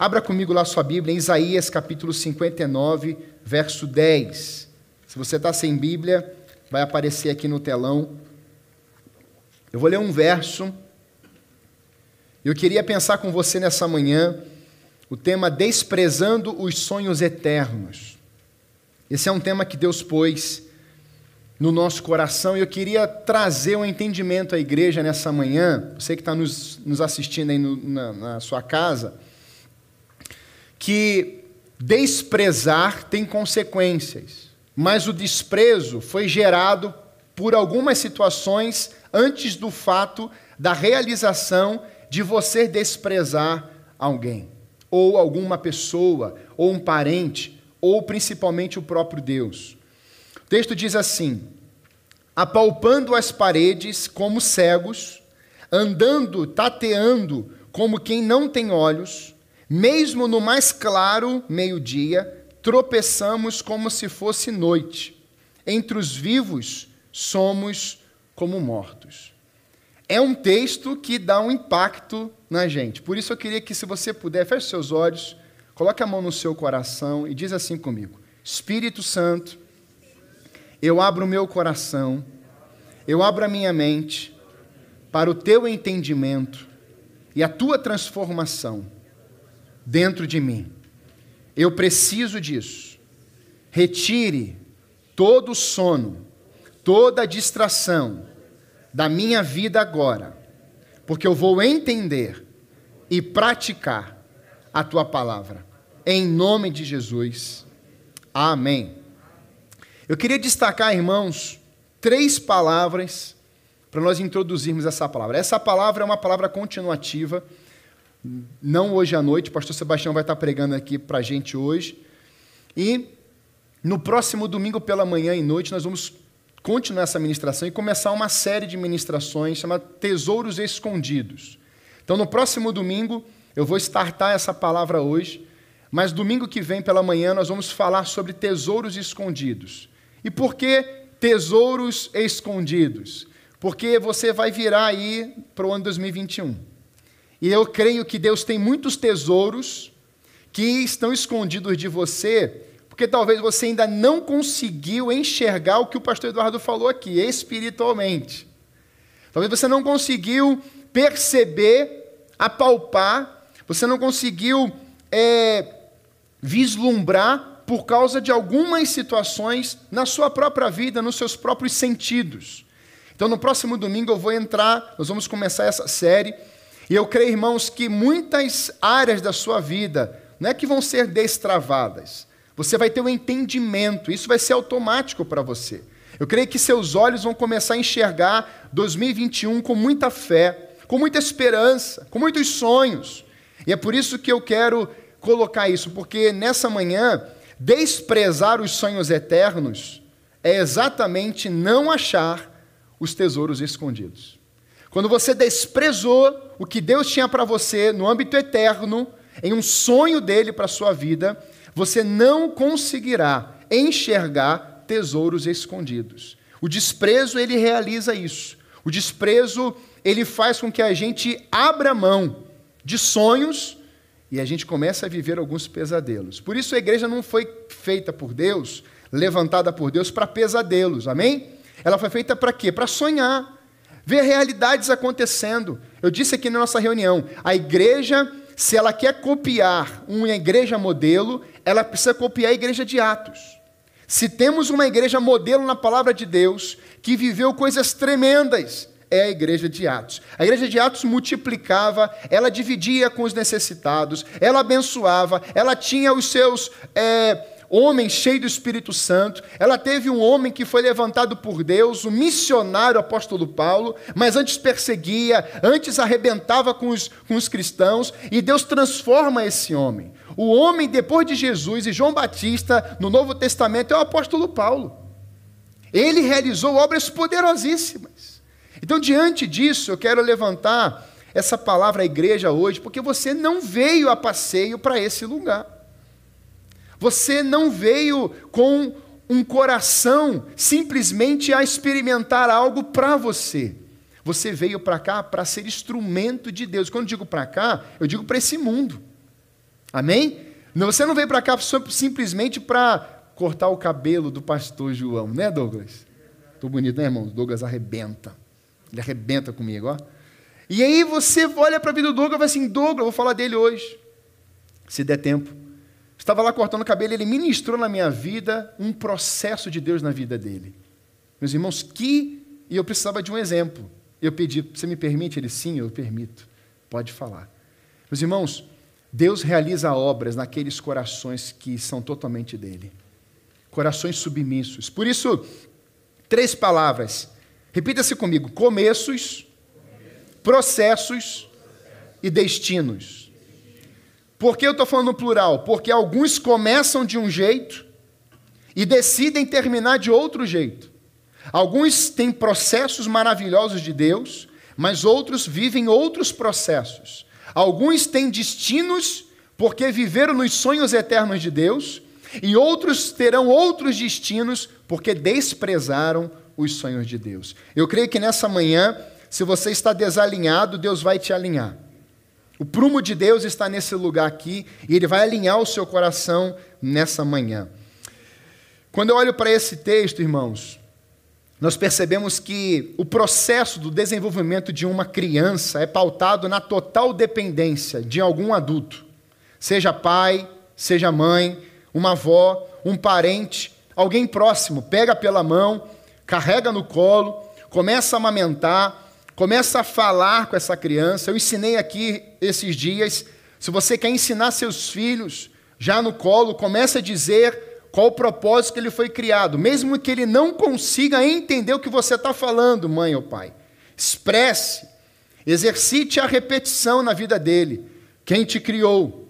Abra comigo lá sua Bíblia em Isaías capítulo 59, verso 10. Se você está sem Bíblia, vai aparecer aqui no telão. Eu vou ler um verso. Eu queria pensar com você nessa manhã o tema Desprezando os Sonhos Eternos. Esse é um tema que Deus pôs no nosso coração e eu queria trazer um entendimento à igreja nessa manhã, você que está nos, nos assistindo aí no, na, na sua casa que desprezar tem consequências, mas o desprezo foi gerado por algumas situações antes do fato da realização de você desprezar alguém, ou alguma pessoa, ou um parente, ou principalmente o próprio Deus. O texto diz assim: apalpando as paredes como cegos, andando, tateando como quem não tem olhos, mesmo no mais claro meio-dia, tropeçamos como se fosse noite. Entre os vivos, somos como mortos. É um texto que dá um impacto na gente. Por isso eu queria que, se você puder, feche seus olhos, coloque a mão no seu coração e diz assim comigo: Espírito Santo, eu abro o meu coração, eu abro a minha mente para o teu entendimento e a tua transformação dentro de mim. Eu preciso disso. Retire todo o sono, toda a distração da minha vida agora, porque eu vou entender e praticar a tua palavra. Em nome de Jesus. Amém. Eu queria destacar, irmãos, três palavras para nós introduzirmos essa palavra. Essa palavra é uma palavra continuativa não hoje à noite, o pastor Sebastião vai estar pregando aqui para a gente hoje. E no próximo domingo pela manhã e noite nós vamos continuar essa ministração e começar uma série de ministrações chamada Tesouros Escondidos. Então no próximo domingo eu vou startar essa palavra hoje, mas domingo que vem pela manhã nós vamos falar sobre tesouros escondidos. E por que tesouros escondidos? Porque você vai virar aí para o ano 2021. E eu creio que Deus tem muitos tesouros que estão escondidos de você, porque talvez você ainda não conseguiu enxergar o que o pastor Eduardo falou aqui, espiritualmente. Talvez você não conseguiu perceber, apalpar, você não conseguiu é, vislumbrar por causa de algumas situações na sua própria vida, nos seus próprios sentidos. Então, no próximo domingo eu vou entrar, nós vamos começar essa série e eu creio, irmãos, que muitas áreas da sua vida não é que vão ser destravadas. Você vai ter um entendimento, isso vai ser automático para você. Eu creio que seus olhos vão começar a enxergar 2021 com muita fé, com muita esperança, com muitos sonhos. E é por isso que eu quero colocar isso, porque nessa manhã, desprezar os sonhos eternos é exatamente não achar os tesouros escondidos. Quando você desprezou o que Deus tinha para você no âmbito eterno, em um sonho dele para a sua vida, você não conseguirá enxergar tesouros escondidos. O desprezo, ele realiza isso. O desprezo, ele faz com que a gente abra mão de sonhos e a gente começa a viver alguns pesadelos. Por isso a igreja não foi feita por Deus, levantada por Deus para pesadelos, amém? Ela foi feita para quê? Para sonhar ver realidades acontecendo. Eu disse aqui na nossa reunião, a igreja, se ela quer copiar uma igreja modelo, ela precisa copiar a igreja de Atos. Se temos uma igreja modelo na palavra de Deus, que viveu coisas tremendas, é a igreja de Atos. A igreja de Atos multiplicava, ela dividia com os necessitados, ela abençoava, ela tinha os seus. É, homem cheio do Espírito Santo. Ela teve um homem que foi levantado por Deus, o missionário apóstolo Paulo, mas antes perseguia, antes arrebentava com os, com os cristãos, e Deus transforma esse homem. O homem depois de Jesus e João Batista no Novo Testamento é o apóstolo Paulo. Ele realizou obras poderosíssimas. Então, diante disso, eu quero levantar essa palavra à igreja hoje, porque você não veio a passeio para esse lugar. Você não veio com um coração simplesmente a experimentar algo para você. Você veio para cá para ser instrumento de Deus. Quando digo para cá, eu digo para esse mundo. Amém? Você não veio para cá simplesmente para cortar o cabelo do pastor João, né, Douglas? Tô bonito, né, irmão? Douglas arrebenta. Ele arrebenta comigo, ó. E aí você olha para a vida do Douglas e vai assim, Douglas, eu vou falar dele hoje, se der tempo. Estava lá cortando o cabelo, ele ministrou na minha vida um processo de Deus na vida dele. Meus irmãos, que. E eu precisava de um exemplo. Eu pedi, você me permite? Ele, sim, eu permito. Pode falar. Meus irmãos, Deus realiza obras naqueles corações que são totalmente dele. Corações submissos. Por isso, três palavras. Repita-se comigo: começos, processos e destinos. Por que eu estou falando no plural? Porque alguns começam de um jeito e decidem terminar de outro jeito. Alguns têm processos maravilhosos de Deus, mas outros vivem outros processos. Alguns têm destinos porque viveram nos sonhos eternos de Deus, e outros terão outros destinos porque desprezaram os sonhos de Deus. Eu creio que nessa manhã, se você está desalinhado, Deus vai te alinhar. O prumo de Deus está nesse lugar aqui e ele vai alinhar o seu coração nessa manhã. Quando eu olho para esse texto, irmãos, nós percebemos que o processo do desenvolvimento de uma criança é pautado na total dependência de algum adulto, seja pai, seja mãe, uma avó, um parente, alguém próximo, pega pela mão, carrega no colo, começa a amamentar, Começa a falar com essa criança. Eu ensinei aqui esses dias. Se você quer ensinar seus filhos já no colo, comece a dizer qual o propósito que ele foi criado, mesmo que ele não consiga entender o que você está falando, mãe ou pai. Expresse, exercite a repetição na vida dele. Quem te criou?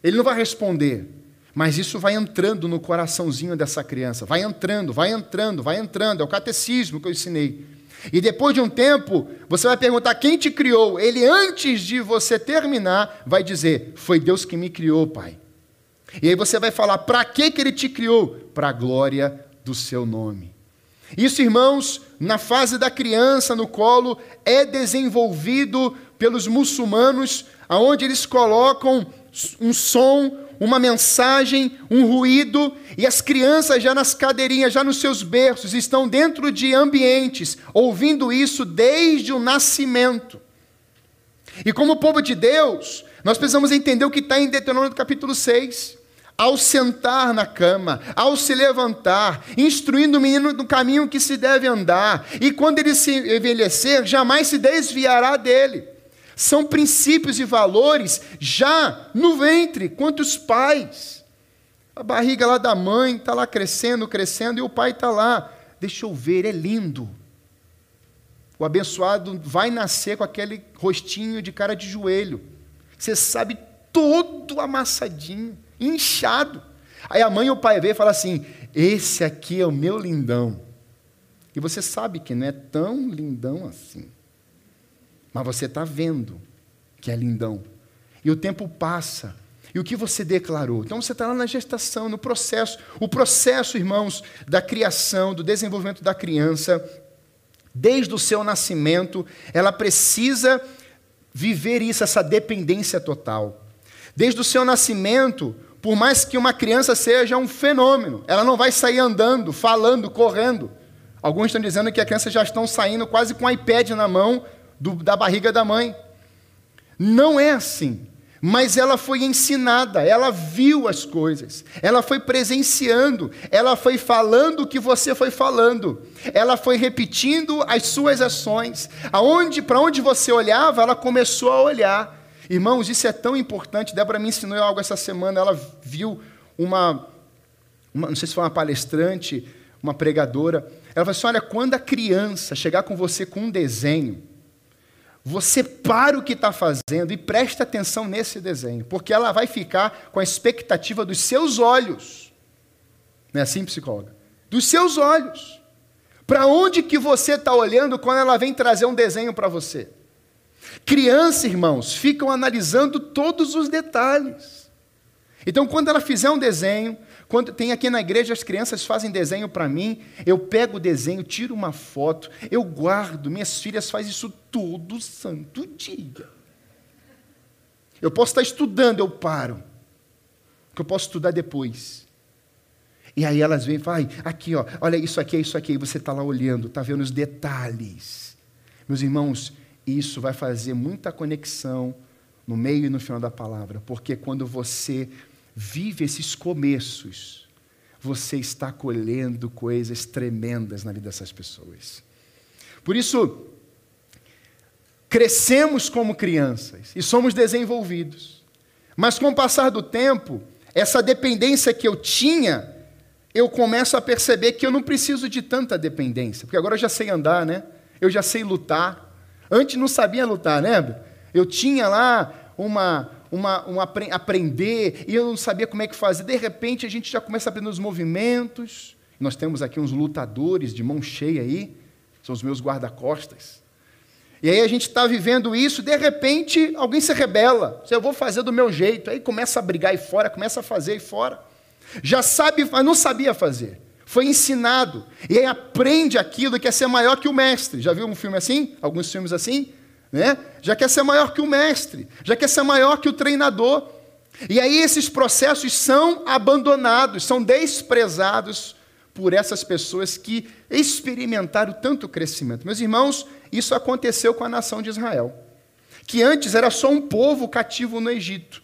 Ele não vai responder, mas isso vai entrando no coraçãozinho dessa criança. Vai entrando, vai entrando, vai entrando. É o catecismo que eu ensinei. E depois de um tempo, você vai perguntar quem te criou. Ele, antes de você terminar, vai dizer: Foi Deus que me criou, Pai. E aí você vai falar: Para que, ele te criou? Para a glória do seu nome. Isso, irmãos, na fase da criança no colo, é desenvolvido pelos muçulmanos, aonde eles colocam um som, uma mensagem, um ruído, e as crianças já nas cadeirinhas, já nos seus berços, estão dentro de ambientes, ouvindo isso desde o nascimento. E como povo de Deus, nós precisamos entender o que está em Deuteronômio capítulo 6. Ao sentar na cama, ao se levantar, instruindo o menino no caminho que se deve andar, e quando ele se envelhecer, jamais se desviará dele são princípios e valores já no ventre, quantos pais. A barriga lá da mãe está lá crescendo, crescendo, e o pai está lá. Deixa eu ver, é lindo. O abençoado vai nascer com aquele rostinho de cara de joelho. Você sabe, todo amassadinho, inchado. Aí a mãe e o pai vê e fala assim: Esse aqui é o meu lindão. E você sabe que não é tão lindão assim. Mas você está vendo que é lindão. E o tempo passa. E o que você declarou? Então você está lá na gestação, no processo. O processo, irmãos, da criação, do desenvolvimento da criança, desde o seu nascimento, ela precisa viver isso, essa dependência total. Desde o seu nascimento, por mais que uma criança seja um fenômeno, ela não vai sair andando, falando, correndo. Alguns estão dizendo que as crianças já estão saindo quase com o iPad na mão, do, da barriga da mãe. Não é assim. Mas ela foi ensinada, ela viu as coisas, ela foi presenciando, ela foi falando o que você foi falando, ela foi repetindo as suas ações. Aonde, para onde você olhava, ela começou a olhar. Irmãos, isso é tão importante. Débora me ensinou algo essa semana. Ela viu uma, uma não sei se foi uma palestrante, uma pregadora. Ela falou assim: olha, quando a criança chegar com você com um desenho, você para o que está fazendo e presta atenção nesse desenho, porque ela vai ficar com a expectativa dos seus olhos. Não é assim, psicóloga? Dos seus olhos. Para onde que você está olhando quando ela vem trazer um desenho para você? Crianças, irmãos, ficam analisando todos os detalhes. Então, quando ela fizer um desenho, quando tem aqui na igreja, as crianças fazem desenho para mim, eu pego o desenho, tiro uma foto, eu guardo. Minhas filhas fazem isso todo santo dia. Eu posso estar estudando, eu paro. Que eu posso estudar depois. E aí elas vêm e falam, aqui, ó, olha isso aqui, é isso aqui. E você está lá olhando, está vendo os detalhes. Meus irmãos, isso vai fazer muita conexão no meio e no final da palavra, porque quando você vive esses começos, você está colhendo coisas tremendas na vida dessas pessoas. Por isso, crescemos como crianças e somos desenvolvidos. Mas com o passar do tempo, essa dependência que eu tinha, eu começo a perceber que eu não preciso de tanta dependência, porque agora eu já sei andar, né? Eu já sei lutar. Antes não sabia lutar, né? Eu tinha lá uma, uma, uma aprender e eu não sabia como é que fazer. De repente a gente já começa a aprender os movimentos. Nós temos aqui uns lutadores de mão cheia aí, são os meus guarda-costas. E aí a gente está vivendo isso, de repente alguém se rebela. Eu vou fazer do meu jeito. Aí começa a brigar aí fora, começa a fazer aí fora. Já sabe, mas não sabia fazer. Foi ensinado. E aí aprende aquilo que é ser maior que o mestre. Já viu um filme assim? Alguns filmes assim? Né? Já quer ser maior que o mestre, já quer ser maior que o treinador. E aí esses processos são abandonados, são desprezados por essas pessoas que experimentaram tanto crescimento. Meus irmãos, isso aconteceu com a nação de Israel, que antes era só um povo cativo no Egito.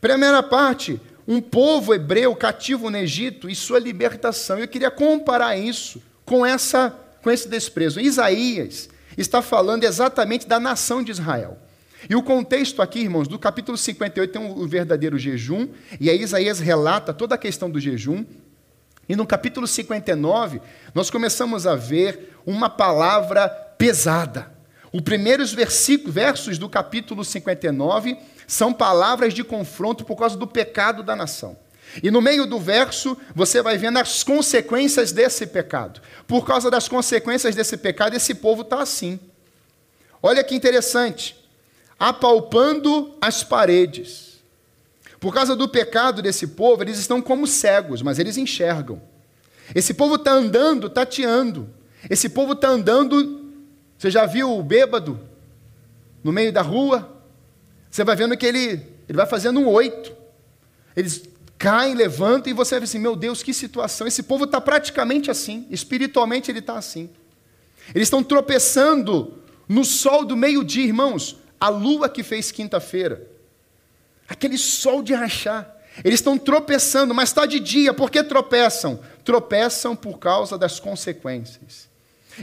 Primeira parte, um povo hebreu cativo no Egito e sua libertação. Eu queria comparar isso com essa com esse desprezo. Isaías está falando exatamente da nação de Israel. E o contexto aqui, irmãos, do capítulo 58 tem o um verdadeiro jejum, e aí Isaías relata toda a questão do jejum. E no capítulo 59, nós começamos a ver uma palavra pesada. Os primeiros versículos, versos do capítulo 59 são palavras de confronto por causa do pecado da nação. E no meio do verso, você vai vendo as consequências desse pecado. Por causa das consequências desse pecado, esse povo está assim. Olha que interessante. Apalpando as paredes. Por causa do pecado desse povo, eles estão como cegos, mas eles enxergam. Esse povo está andando, tateando. Esse povo está andando. Você já viu o bêbado no meio da rua? Você vai vendo que ele, ele vai fazendo um oito. Eles caem, levantam, e você vai assim: meu Deus, que situação. Esse povo está praticamente assim, espiritualmente ele está assim. Eles estão tropeçando no sol do meio-dia, irmãos, a lua que fez quinta-feira, aquele sol de rachar. Eles estão tropeçando, mas está de dia, por que tropeçam? Tropeçam por causa das consequências.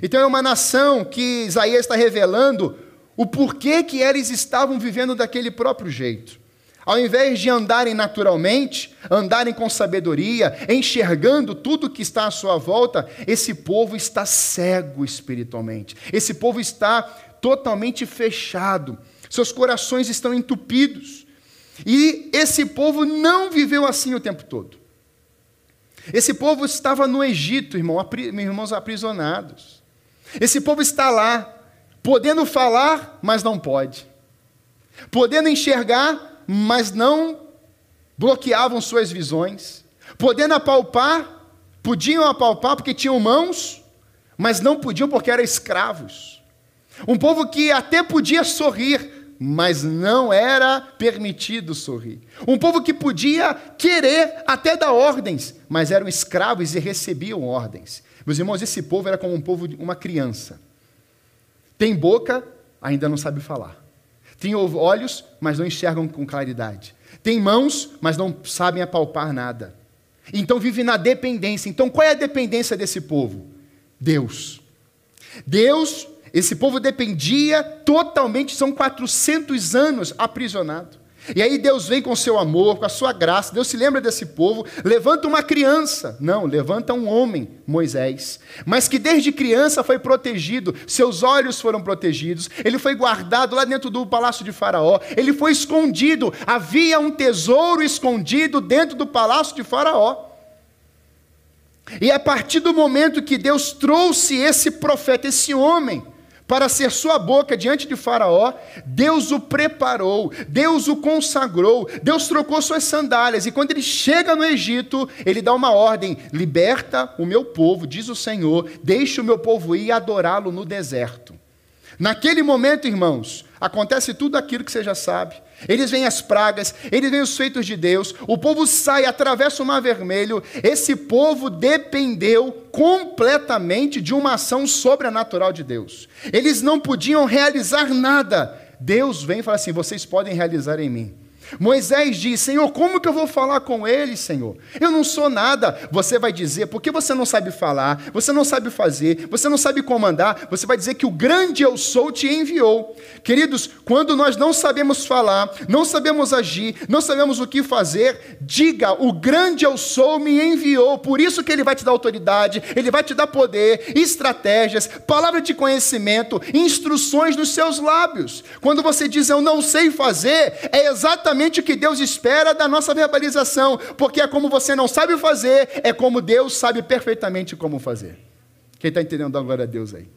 Então é uma nação que Isaías está revelando o porquê que eles estavam vivendo daquele próprio jeito. Ao invés de andarem naturalmente, andarem com sabedoria, enxergando tudo que está à sua volta, esse povo está cego espiritualmente. Esse povo está totalmente fechado. Seus corações estão entupidos. E esse povo não viveu assim o tempo todo. Esse povo estava no Egito, irmão, irmãos aprisionados. Esse povo está lá, podendo falar, mas não pode. Podendo enxergar, mas não bloqueavam suas visões, podendo apalpar, podiam apalpar porque tinham mãos, mas não podiam porque eram escravos. Um povo que até podia sorrir, mas não era permitido sorrir. Um povo que podia querer até dar ordens, mas eram escravos e recebiam ordens. Meus irmãos, esse povo era como um povo, uma criança. Tem boca, ainda não sabe falar. Tem olhos, mas não enxergam com claridade. Tem mãos, mas não sabem apalpar nada. Então vive na dependência. Então qual é a dependência desse povo? Deus. Deus, esse povo dependia totalmente, são 400 anos aprisionado. E aí Deus vem com seu amor, com a sua graça, Deus se lembra desse povo, levanta uma criança, não, levanta um homem, Moisés, mas que desde criança foi protegido, seus olhos foram protegidos, ele foi guardado lá dentro do palácio de Faraó, ele foi escondido, havia um tesouro escondido dentro do palácio de Faraó. E a partir do momento que Deus trouxe esse profeta, esse homem, para ser sua boca diante de Faraó, Deus o preparou, Deus o consagrou, Deus trocou suas sandálias, e quando ele chega no Egito, ele dá uma ordem: liberta o meu povo, diz o Senhor, deixe o meu povo ir adorá-lo no deserto. Naquele momento, irmãos, acontece tudo aquilo que você já sabe. Eles veem as pragas, eles veem os feitos de Deus, o povo sai, atravessa o mar vermelho. Esse povo dependeu completamente de uma ação sobrenatural de Deus. Eles não podiam realizar nada. Deus vem e fala assim: vocês podem realizar em mim. Moisés diz: Senhor, como que eu vou falar com ele, Senhor? Eu não sou nada. Você vai dizer, porque você não sabe falar, você não sabe fazer, você não sabe comandar, você vai dizer que o grande eu sou te enviou. Queridos, quando nós não sabemos falar, não sabemos agir, não sabemos o que fazer, diga: o grande eu sou me enviou. Por isso que ele vai te dar autoridade, ele vai te dar poder, estratégias, palavra de conhecimento, instruções nos seus lábios. Quando você diz eu não sei fazer, é exatamente exatamente o que Deus espera da nossa verbalização, porque é como você não sabe fazer, é como Deus sabe perfeitamente como fazer. Quem está entendendo, glória a Deus aí.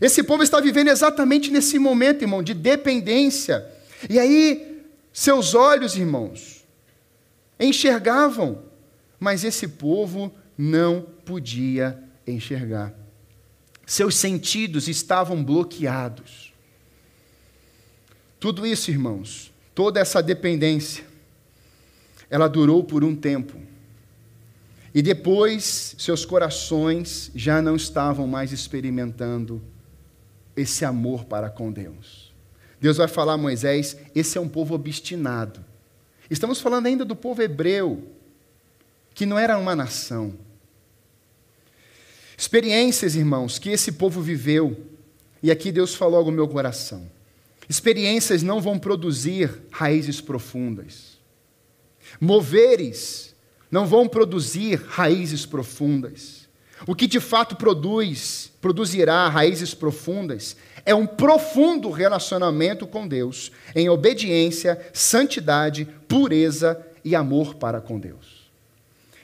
Esse povo está vivendo exatamente nesse momento, irmão, de dependência. E aí, seus olhos, irmãos, enxergavam, mas esse povo não podia enxergar. Seus sentidos estavam bloqueados. Tudo isso, irmãos, Toda essa dependência, ela durou por um tempo. E depois, seus corações já não estavam mais experimentando esse amor para com Deus. Deus vai falar a Moisés: esse é um povo obstinado. Estamos falando ainda do povo hebreu, que não era uma nação. Experiências, irmãos, que esse povo viveu, e aqui Deus falou ao meu coração. Experiências não vão produzir raízes profundas. Moveres não vão produzir raízes profundas. O que de fato produz, produzirá raízes profundas, é um profundo relacionamento com Deus, em obediência, santidade, pureza e amor para com Deus.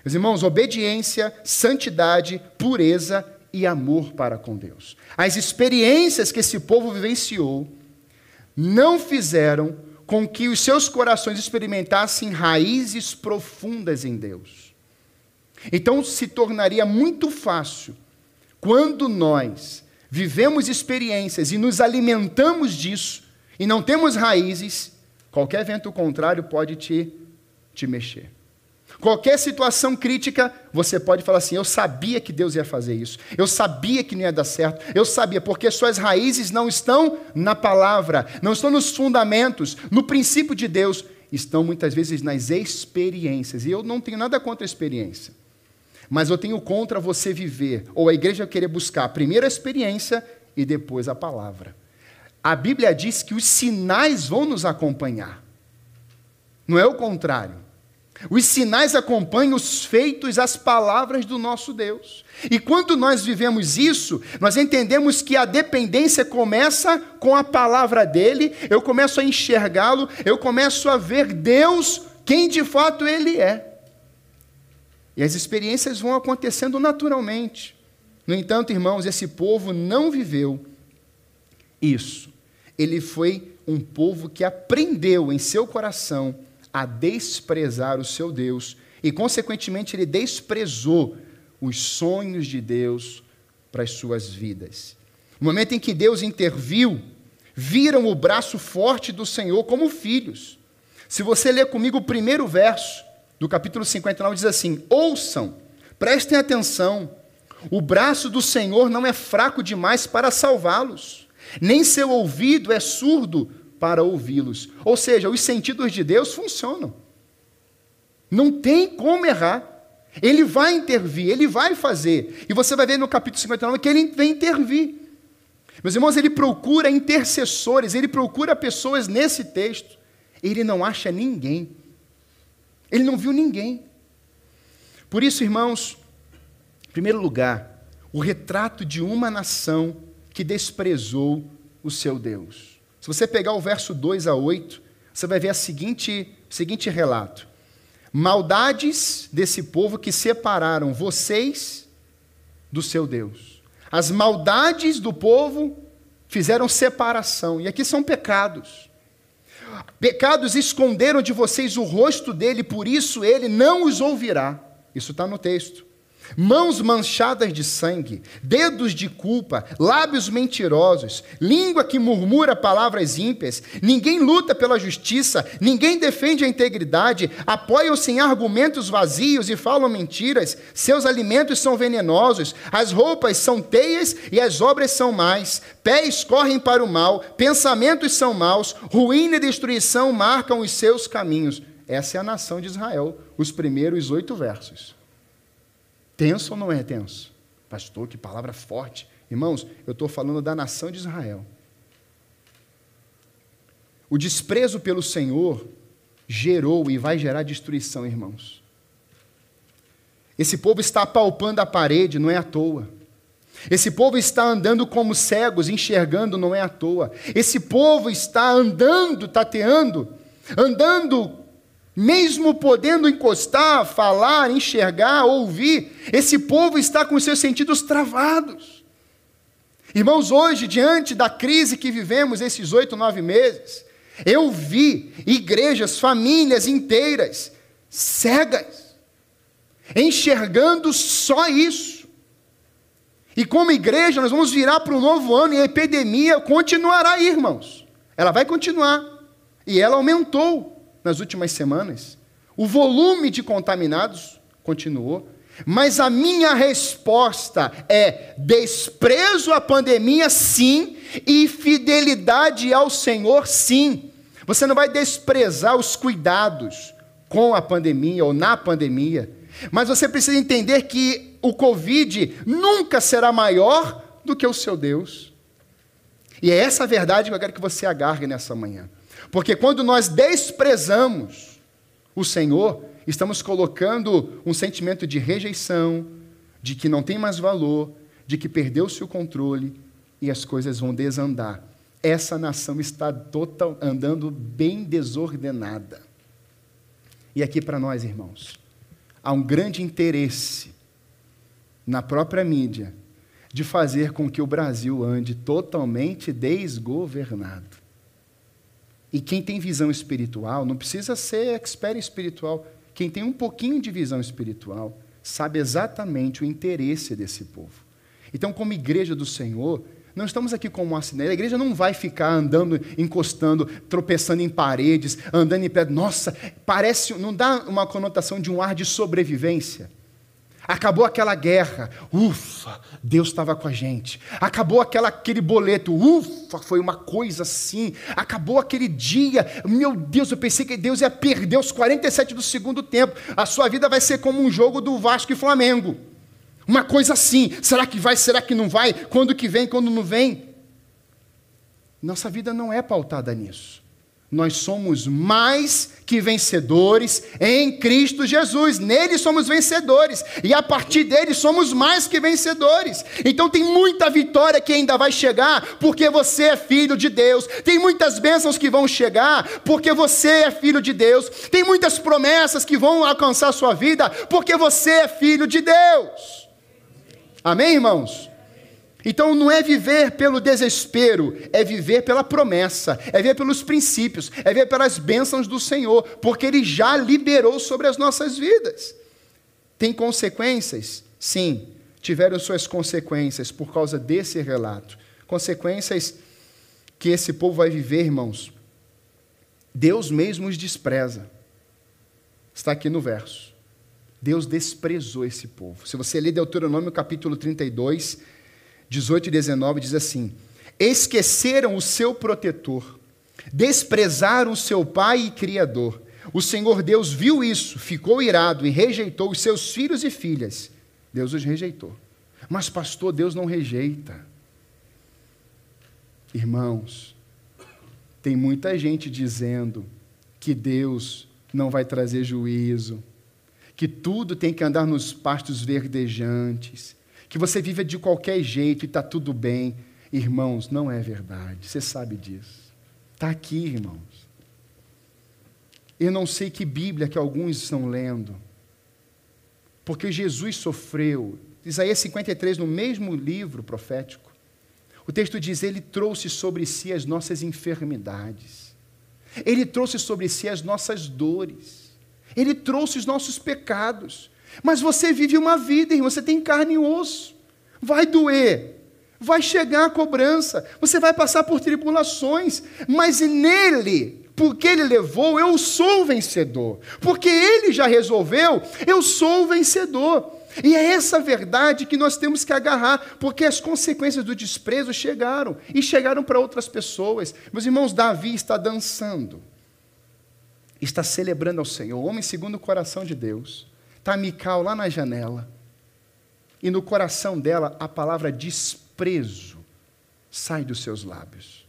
Meus irmãos, obediência, santidade, pureza e amor para com Deus. As experiências que esse povo vivenciou não fizeram com que os seus corações experimentassem raízes profundas em Deus. Então se tornaria muito fácil, quando nós vivemos experiências e nos alimentamos disso, e não temos raízes, qualquer vento contrário pode te, te mexer. Qualquer situação crítica, você pode falar assim: Eu sabia que Deus ia fazer isso, eu sabia que não ia dar certo, eu sabia, porque suas raízes não estão na palavra, não estão nos fundamentos, no princípio de Deus, estão muitas vezes nas experiências. E eu não tenho nada contra a experiência, mas eu tenho contra você viver, ou a igreja querer buscar primeiro a experiência e depois a palavra. A Bíblia diz que os sinais vão nos acompanhar, não é o contrário. Os sinais acompanham os feitos, as palavras do nosso Deus. E quando nós vivemos isso, nós entendemos que a dependência começa com a palavra dele, eu começo a enxergá-lo, eu começo a ver Deus, quem de fato ele é. E as experiências vão acontecendo naturalmente. No entanto, irmãos, esse povo não viveu isso. Ele foi um povo que aprendeu em seu coração a desprezar o seu Deus e, consequentemente, ele desprezou os sonhos de Deus para as suas vidas. No momento em que Deus interviu, viram o braço forte do Senhor como filhos. Se você ler comigo o primeiro verso do capítulo 59, diz assim: Ouçam, prestem atenção, o braço do Senhor não é fraco demais para salvá-los, nem seu ouvido é surdo para ouvi-los. Ou seja, os sentidos de Deus funcionam. Não tem como errar. Ele vai intervir, ele vai fazer. E você vai ver no capítulo 59 que ele vem intervir. Meus irmãos, ele procura intercessores, ele procura pessoas nesse texto. Ele não acha ninguém. Ele não viu ninguém. Por isso, irmãos, em primeiro lugar, o retrato de uma nação que desprezou o seu Deus. Se você pegar o verso 2 a 8, você vai ver a seguinte, seguinte relato: Maldades desse povo que separaram vocês do seu Deus. As maldades do povo fizeram separação, e aqui são pecados. Pecados esconderam de vocês o rosto dele, por isso ele não os ouvirá. Isso está no texto. Mãos manchadas de sangue, dedos de culpa, lábios mentirosos, língua que murmura palavras ímpias, ninguém luta pela justiça, ninguém defende a integridade, apoiam-se em argumentos vazios e falam mentiras, seus alimentos são venenosos, as roupas são teias e as obras são más, pés correm para o mal, pensamentos são maus, ruína e destruição marcam os seus caminhos. Essa é a nação de Israel, os primeiros oito versos. Tenso ou não é tenso? Pastor, que palavra forte. Irmãos, eu estou falando da nação de Israel. O desprezo pelo Senhor gerou e vai gerar destruição, irmãos. Esse povo está apalpando a parede, não é à toa. Esse povo está andando como cegos, enxergando, não é à toa. Esse povo está andando, tateando, andando mesmo podendo encostar, falar, enxergar, ouvir, esse povo está com seus sentidos travados. Irmãos, hoje, diante da crise que vivemos esses oito, nove meses, eu vi igrejas, famílias inteiras, cegas, enxergando só isso. E como igreja, nós vamos virar para o novo ano e a epidemia continuará irmãos. Ela vai continuar. E ela aumentou nas últimas semanas. O volume de contaminados continuou. Mas a minha resposta é desprezo à pandemia, sim, e fidelidade ao Senhor, sim. Você não vai desprezar os cuidados com a pandemia ou na pandemia, mas você precisa entender que o Covid nunca será maior do que o seu Deus. E é essa a verdade que eu quero que você agarre nessa manhã. Porque quando nós desprezamos o Senhor, estamos colocando um sentimento de rejeição, de que não tem mais valor, de que perdeu-se o controle e as coisas vão desandar. Essa nação está total, andando bem desordenada. E aqui para nós, irmãos, há um grande interesse na própria mídia de fazer com que o Brasil ande totalmente desgovernado. E quem tem visão espiritual, não precisa ser expert espiritual, quem tem um pouquinho de visão espiritual, sabe exatamente o interesse desse povo. Então, como igreja do Senhor, não estamos aqui como assineira. A igreja não vai ficar andando, encostando, tropeçando em paredes, andando em pedra. Nossa, parece, não dá uma conotação de um ar de sobrevivência. Acabou aquela guerra, ufa, Deus estava com a gente. Acabou aquela, aquele boleto, ufa, foi uma coisa assim. Acabou aquele dia, meu Deus, eu pensei que Deus ia perder os 47 do segundo tempo. A sua vida vai ser como um jogo do Vasco e Flamengo. Uma coisa assim, será que vai, será que não vai? Quando que vem, quando não vem? Nossa vida não é pautada nisso nós somos mais que vencedores em Cristo Jesus. Nele somos vencedores. E a partir dele somos mais que vencedores. Então tem muita vitória que ainda vai chegar, porque você é filho de Deus. Tem muitas bênçãos que vão chegar, porque você é filho de Deus. Tem muitas promessas que vão alcançar a sua vida, porque você é filho de Deus. Amém, irmãos? Então não é viver pelo desespero, é viver pela promessa, é viver pelos princípios, é viver pelas bênçãos do Senhor, porque Ele já liberou sobre as nossas vidas. Tem consequências? Sim, tiveram suas consequências por causa desse relato. Consequências que esse povo vai viver, irmãos. Deus mesmo os despreza. Está aqui no verso. Deus desprezou esse povo. Se você ler Deuteronômio capítulo 32, 18 e 19 diz assim: Esqueceram o seu protetor, desprezaram o seu pai e criador. O Senhor Deus viu isso, ficou irado e rejeitou os seus filhos e filhas. Deus os rejeitou. Mas, pastor, Deus não rejeita. Irmãos, tem muita gente dizendo que Deus não vai trazer juízo, que tudo tem que andar nos pastos verdejantes, que você vive de qualquer jeito e está tudo bem. Irmãos, não é verdade. Você sabe disso. Está aqui, irmãos. Eu não sei que Bíblia que alguns estão lendo. Porque Jesus sofreu. Isaías 53, no mesmo livro profético, o texto diz: Ele trouxe sobre si as nossas enfermidades, Ele trouxe sobre si as nossas dores, Ele trouxe os nossos pecados. Mas você vive uma vida, irmão, você tem carne e osso. Vai doer, vai chegar a cobrança, você vai passar por tribulações, mas nele, porque ele levou, eu sou vencedor. Porque ele já resolveu, eu sou vencedor. E é essa verdade que nós temos que agarrar, porque as consequências do desprezo chegaram e chegaram para outras pessoas. Meus irmãos, Davi está dançando, está celebrando ao Senhor, homem segundo o coração de Deus. Está Mical lá na janela, e no coração dela a palavra desprezo sai dos seus lábios.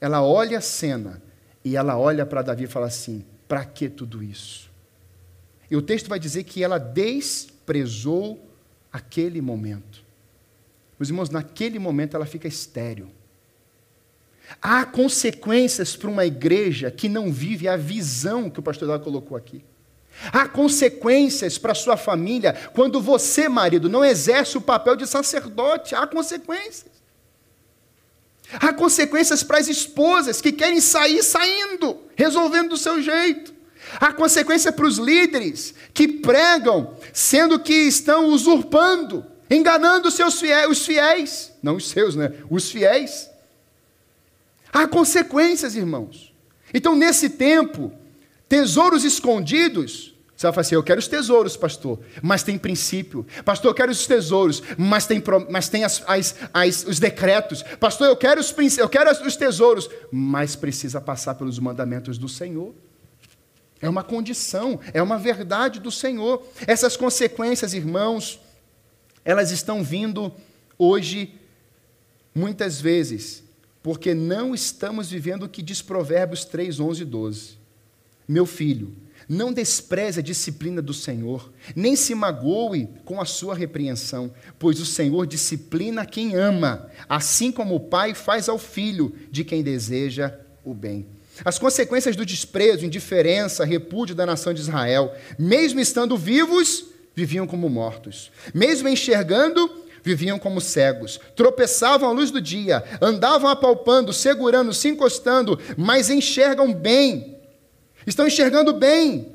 Ela olha a cena e ela olha para Davi e fala assim: para que tudo isso? E o texto vai dizer que ela desprezou aquele momento. Meus irmãos, naquele momento ela fica estéril. Há consequências para uma igreja que não vive a visão que o pastor Dado colocou aqui. Há consequências para sua família quando você, marido, não exerce o papel de sacerdote. Há consequências. Há consequências para as esposas que querem sair saindo, resolvendo do seu jeito. Há consequência para os líderes que pregam, sendo que estão usurpando, enganando seus fiéis, os fiéis, não os seus, né? Os fiéis. Há consequências, irmãos. Então, nesse tempo, tesouros escondidos, você vai falar assim: eu quero os tesouros, pastor, mas tem princípio. Pastor, eu quero os tesouros, mas tem, mas tem as, as, as, os decretos. Pastor, eu quero, os, eu quero os tesouros, mas precisa passar pelos mandamentos do Senhor. É uma condição, é uma verdade do Senhor. Essas consequências, irmãos, elas estão vindo hoje, muitas vezes, porque não estamos vivendo o que diz Provérbios 3, 11 e 12. Meu filho, não despreze a disciplina do Senhor, nem se magoe com a sua repreensão, pois o Senhor disciplina quem ama, assim como o pai faz ao filho de quem deseja o bem. As consequências do desprezo, indiferença, repúdio da nação de Israel, mesmo estando vivos, viviam como mortos. Mesmo enxergando, viviam como cegos. Tropeçavam à luz do dia, andavam apalpando, segurando, se encostando, mas enxergam bem. Estão enxergando bem.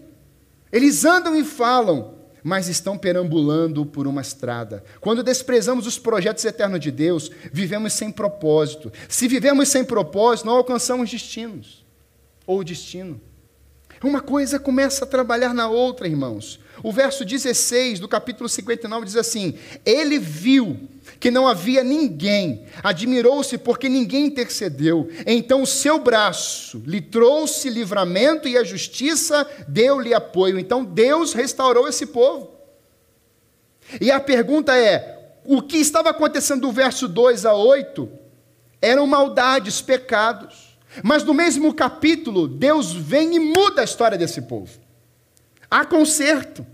Eles andam e falam, mas estão perambulando por uma estrada. Quando desprezamos os projetos eternos de Deus, vivemos sem propósito. Se vivemos sem propósito, não alcançamos destinos ou destino. Uma coisa começa a trabalhar na outra, irmãos. O verso 16 do capítulo 59 diz assim: Ele viu que não havia ninguém, admirou-se porque ninguém intercedeu. Então o seu braço lhe trouxe livramento e a justiça deu-lhe apoio. Então Deus restaurou esse povo. E a pergunta é: o que estava acontecendo do verso 2 a 8 eram maldades, pecados. Mas no mesmo capítulo, Deus vem e muda a história desse povo. Há conserto.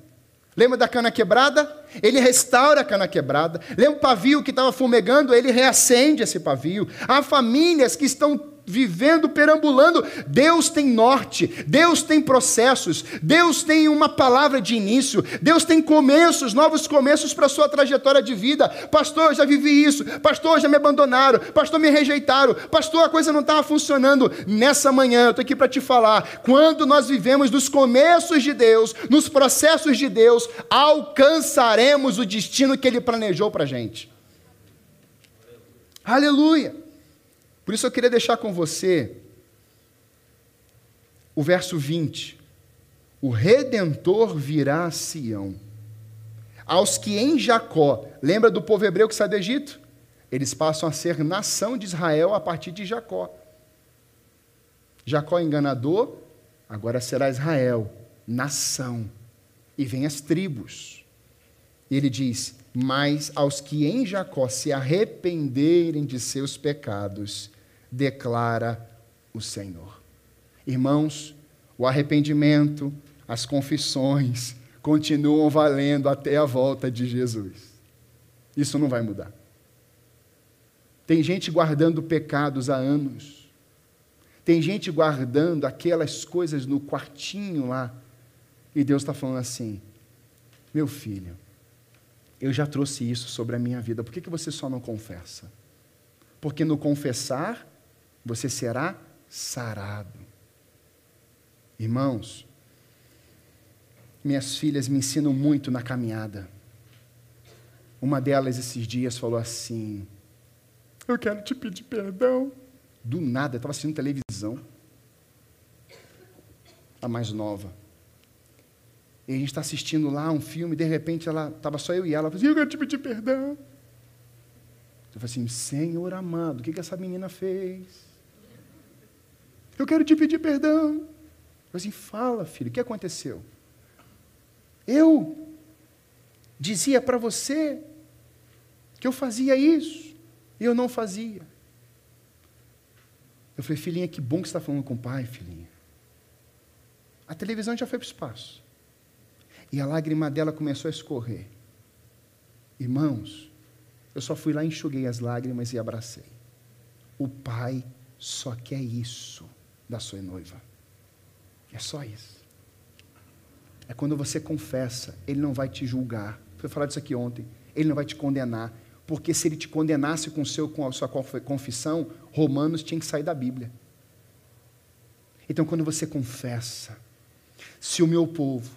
Lembra da cana quebrada? Ele restaura a cana quebrada. Lembra o pavio que estava fumegando? Ele reacende esse pavio. Há famílias que estão vivendo, perambulando. Deus tem norte, Deus tem processos, Deus tem uma palavra de início, Deus tem começos, novos começos para a sua trajetória de vida. Pastor, eu já vivi isso, pastor, já me abandonaram, pastor, me rejeitaram, pastor, a coisa não estava funcionando. Nessa manhã, eu estou aqui para te falar: quando nós vivemos nos começos de Deus, nos processos de Deus, alcançaremos o destino que Ele planejou para a gente. Aleluia. Por isso eu queria deixar com você o verso 20. O redentor virá a Sião. Aos que em Jacó, lembra do povo hebreu que sai do Egito? Eles passam a ser nação de Israel a partir de Jacó. Jacó enganador, agora será Israel, nação. E vem as tribos. Ele diz: Mas aos que em Jacó se arrependerem de seus pecados, declara o Senhor. Irmãos, o arrependimento, as confissões continuam valendo até a volta de Jesus. Isso não vai mudar. Tem gente guardando pecados há anos. Tem gente guardando aquelas coisas no quartinho lá. E Deus está falando assim: meu filho, eu já trouxe isso sobre a minha vida, por que, que você só não confessa? Porque no confessar você será sarado. Irmãos, minhas filhas me ensinam muito na caminhada. Uma delas, esses dias, falou assim: Eu quero te pedir perdão. Do nada, estava assistindo televisão. A mais nova. E a gente está assistindo lá um filme, e de repente ela estava só eu e ela, ela assim, eu quero te pedir perdão. Eu falei assim, Senhor amado, o que, que essa menina fez? Eu quero te pedir perdão. Eu assim, fala, filho, o que aconteceu? Eu dizia para você que eu fazia isso, e eu não fazia. Eu falei, filhinha, que bom que você está falando com o pai, filhinha. A televisão já foi para o espaço. E a lágrima dela começou a escorrer. Irmãos, eu só fui lá, enxuguei as lágrimas e abracei. O pai só quer isso da sua noiva. É só isso. É quando você confessa, ele não vai te julgar. Foi falar disso aqui ontem. Ele não vai te condenar. Porque se ele te condenasse com, seu, com a sua confissão, Romanos tinha que sair da Bíblia. Então, quando você confessa, se o meu povo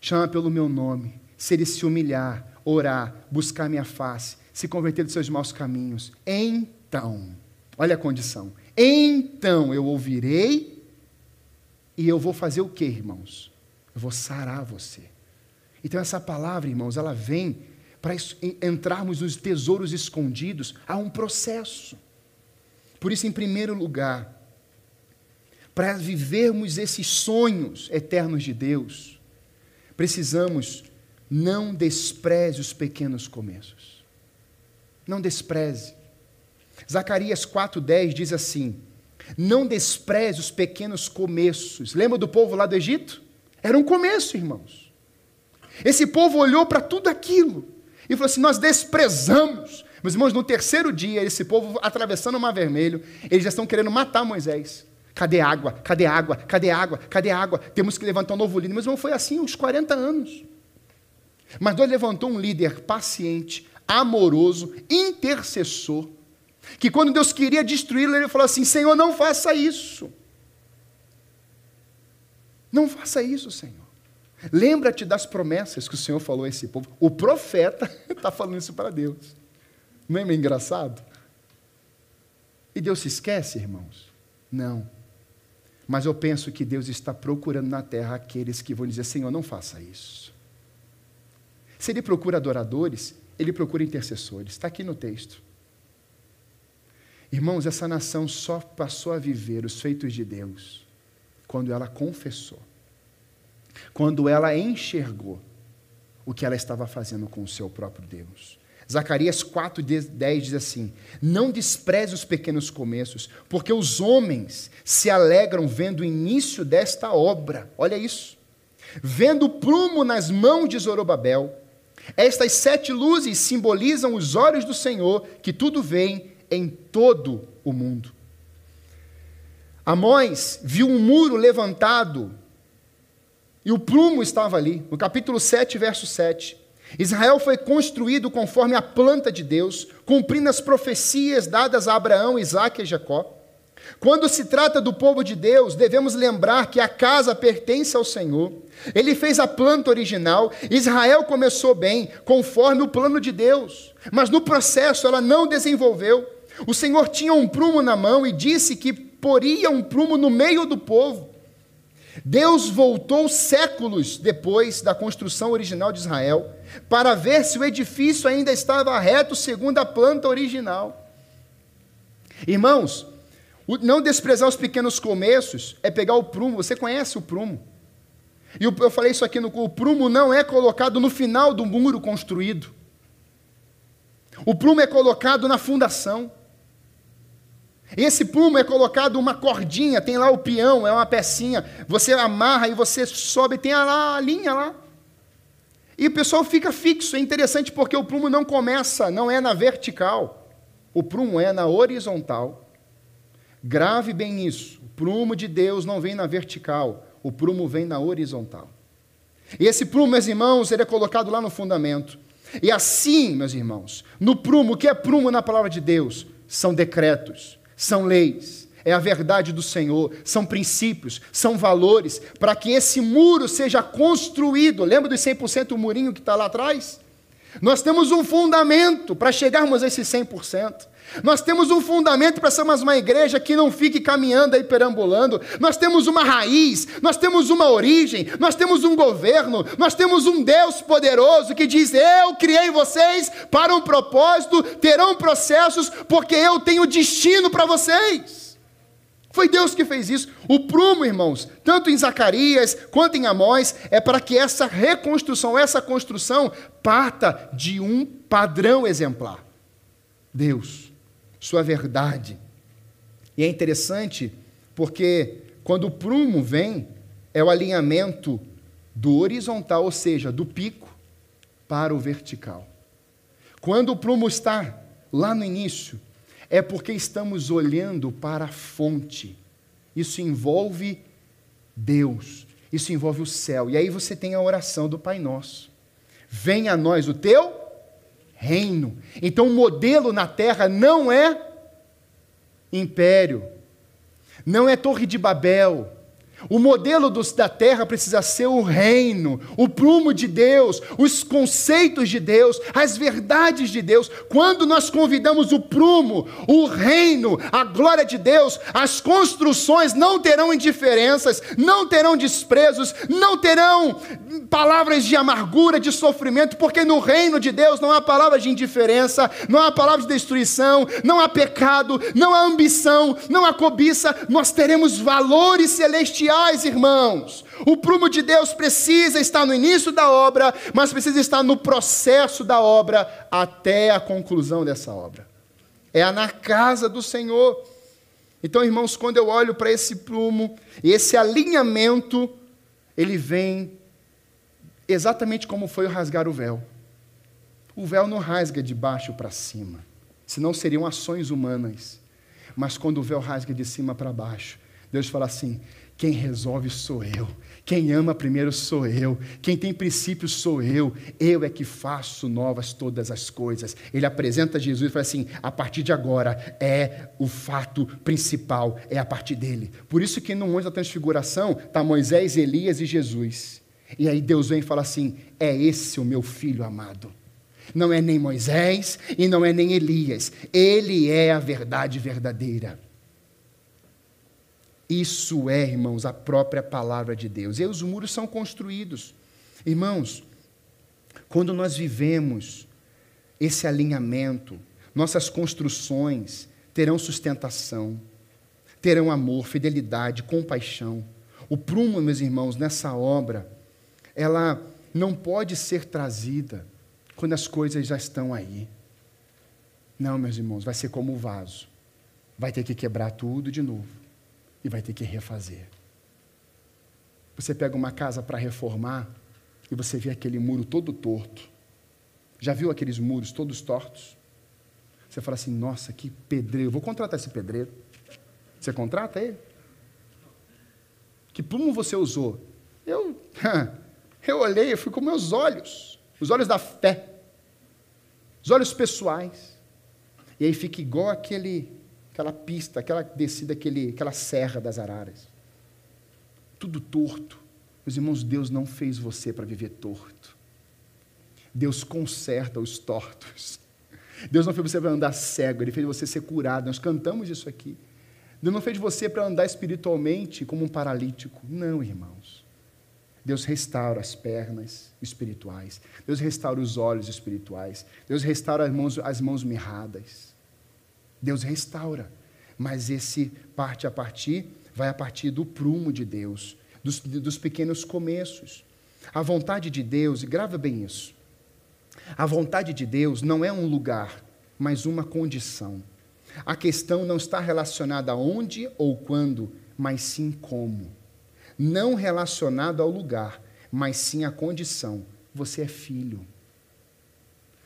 chama pelo meu nome, se ele se humilhar, orar, buscar minha face, se converter dos seus maus caminhos, então, olha a condição, então eu ouvirei e eu vou fazer o que, irmãos? Eu vou sarar você. Então, essa palavra, irmãos, ela vem para entrarmos nos tesouros escondidos, há um processo. Por isso, em primeiro lugar, para vivermos esses sonhos eternos de Deus, precisamos não despreze os pequenos começos. Não despreze. Zacarias 4:10 diz assim: Não despreze os pequenos começos. Lembra do povo lá do Egito? Era um começo, irmãos. Esse povo olhou para tudo aquilo e falou assim: Nós desprezamos. Meus irmãos, no terceiro dia, esse povo atravessando o Mar Vermelho, eles já estão querendo matar Moisés. Cadê água? Cadê água? Cadê água? Cadê água? Temos que levantar um novo líder. Mas não foi assim uns 40 anos. Mas Deus levantou um líder paciente, amoroso, intercessor, que quando Deus queria destruí-lo, ele falou assim: Senhor, não faça isso. Não faça isso, Senhor. Lembra-te das promessas que o Senhor falou a esse povo. O profeta está falando isso para Deus. Não é meio engraçado? E Deus se esquece, irmãos? Não. Mas eu penso que Deus está procurando na terra aqueles que vão dizer: Senhor, não faça isso. Se Ele procura adoradores, Ele procura intercessores. Está aqui no texto. Irmãos, essa nação só passou a viver os feitos de Deus quando ela confessou, quando ela enxergou o que ela estava fazendo com o seu próprio Deus. Zacarias 4,10 diz assim: Não despreze os pequenos começos, porque os homens se alegram vendo o início desta obra. Olha isso. Vendo o prumo nas mãos de Zorobabel. Estas sete luzes simbolizam os olhos do Senhor, que tudo vem em todo o mundo. Amós viu um muro levantado e o prumo estava ali, no capítulo 7, verso 7. Israel foi construído conforme a planta de Deus, cumprindo as profecias dadas a Abraão, Isaac e Jacó. Quando se trata do povo de Deus, devemos lembrar que a casa pertence ao Senhor. Ele fez a planta original, Israel começou bem, conforme o plano de Deus, mas no processo ela não desenvolveu. O Senhor tinha um prumo na mão e disse que poria um prumo no meio do povo. Deus voltou séculos depois da construção original de Israel para ver se o edifício ainda estava reto segundo a planta original. Irmãos, não desprezar os pequenos começos é pegar o prumo, você conhece o prumo. E eu falei isso aqui no o prumo não é colocado no final do muro construído. O prumo é colocado na fundação. Esse prumo é colocado uma cordinha, tem lá o peão, é uma pecinha. Você amarra e você sobe, tem lá a linha lá. E o pessoal fica fixo. É interessante porque o prumo não começa, não é na vertical. O prumo é na horizontal. Grave bem isso. O prumo de Deus não vem na vertical, o prumo vem na horizontal. E esse prumo, meus irmãos, ele é colocado lá no fundamento. E assim, meus irmãos, no prumo, o que é prumo na palavra de Deus? São decretos são leis, é a verdade do Senhor, são princípios, são valores, para que esse muro seja construído. Lembra dos 100% o murinho que está lá atrás? Nós temos um fundamento para chegarmos a esse 100%. Nós temos um fundamento para sermos uma igreja que não fique caminhando aí perambulando. Nós temos uma raiz, nós temos uma origem, nós temos um governo, nós temos um Deus poderoso que diz: Eu criei vocês para um propósito, terão processos, porque eu tenho destino para vocês. Foi Deus que fez isso. O prumo, irmãos, tanto em Zacarias quanto em Amós, é para que essa reconstrução, essa construção, parta de um padrão exemplar. Deus, Sua verdade. E é interessante porque quando o prumo vem, é o alinhamento do horizontal, ou seja, do pico para o vertical. Quando o prumo está lá no início, é porque estamos olhando para a fonte. Isso envolve Deus, isso envolve o céu. E aí você tem a oração do Pai Nosso: Venha a nós o teu reino. Então o modelo na terra não é império, não é Torre de Babel o modelo dos, da terra precisa ser o reino, o prumo de Deus, os conceitos de Deus, as verdades de Deus. Quando nós convidamos o prumo, o reino, a glória de Deus, as construções não terão indiferenças, não terão desprezos, não terão palavras de amargura, de sofrimento, porque no reino de Deus não há palavras de indiferença, não há palavras de destruição, não há pecado, não há ambição, não há cobiça, nós teremos valores celestiais irmãos. O prumo de Deus precisa estar no início da obra, mas precisa estar no processo da obra até a conclusão dessa obra. É na casa do Senhor. Então, irmãos, quando eu olho para esse prumo, esse alinhamento, ele vem exatamente como foi o rasgar o véu. O véu não rasga de baixo para cima, senão seriam ações humanas. Mas quando o véu rasga de cima para baixo, Deus fala assim: quem resolve sou eu. Quem ama primeiro sou eu. Quem tem princípios sou eu. Eu é que faço novas todas as coisas. Ele apresenta Jesus e fala assim: a partir de agora é o fato principal, é a partir dele. Por isso que no Monte da Transfiguração está Moisés, Elias e Jesus. E aí Deus vem e fala assim: é esse o meu filho amado. Não é nem Moisés e não é nem Elias. Ele é a verdade verdadeira. Isso é, irmãos, a própria palavra de Deus. E os muros são construídos. Irmãos, quando nós vivemos esse alinhamento, nossas construções terão sustentação, terão amor, fidelidade, compaixão. O prumo, meus irmãos, nessa obra, ela não pode ser trazida quando as coisas já estão aí. Não, meus irmãos, vai ser como o vaso. Vai ter que quebrar tudo de novo e vai ter que refazer. Você pega uma casa para reformar e você vê aquele muro todo torto. Já viu aqueles muros todos tortos? Você fala assim: nossa, que pedreiro, vou contratar esse pedreiro. Você contrata ele? Que plumo você usou? Eu, eu olhei, eu fui com meus olhos, os olhos da fé, os olhos pessoais. E aí fica igual aquele aquela pista, aquela descida, aquele, aquela serra das araras. Tudo torto. Meus irmãos, Deus não fez você para viver torto. Deus conserta os tortos. Deus não fez você para andar cego, Ele fez você ser curado. Nós cantamos isso aqui. Deus não fez você para andar espiritualmente como um paralítico. Não, irmãos. Deus restaura as pernas espirituais. Deus restaura os olhos espirituais. Deus restaura as mãos, as mãos mirradas. Deus restaura. Mas esse parte a partir, vai a partir do prumo de Deus, dos, dos pequenos começos. A vontade de Deus, e grava bem isso, a vontade de Deus não é um lugar, mas uma condição. A questão não está relacionada a onde ou quando, mas sim como. Não relacionado ao lugar, mas sim à condição. Você é filho.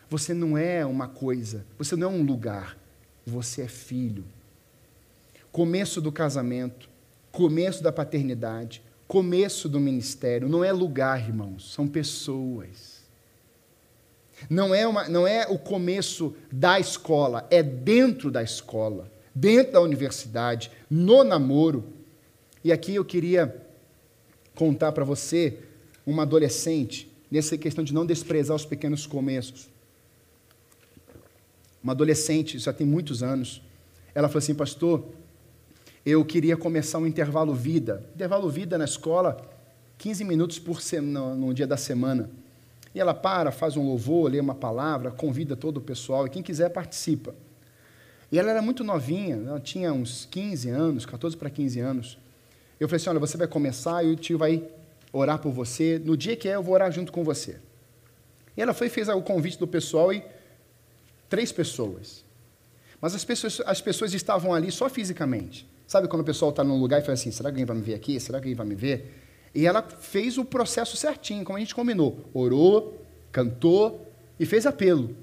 Você não é uma coisa, você não é um lugar, você é filho. Começo do casamento, começo da paternidade, começo do ministério, não é lugar, irmãos, são pessoas. Não é, uma, não é o começo da escola, é dentro da escola, dentro da universidade, no namoro. E aqui eu queria contar para você uma adolescente, nessa questão de não desprezar os pequenos começos. Uma adolescente, já tem muitos anos, ela falou assim, pastor, eu queria começar um intervalo vida. Intervalo vida na escola, 15 minutos por semana, no dia da semana. E ela para, faz um louvor, lê uma palavra, convida todo o pessoal, e quem quiser participa. E ela era muito novinha, ela tinha uns 15 anos, 14 para 15 anos. Eu falei assim: olha, você vai começar e o tio vai orar por você. No dia que é, eu vou orar junto com você. E ela foi fez o convite do pessoal e três pessoas. Mas as pessoas, as pessoas estavam ali só fisicamente. Sabe quando o pessoal está num lugar e fala assim: será que alguém vai me ver aqui? Será que alguém vai me ver? E ela fez o processo certinho, como a gente combinou. Orou, cantou e fez apelo.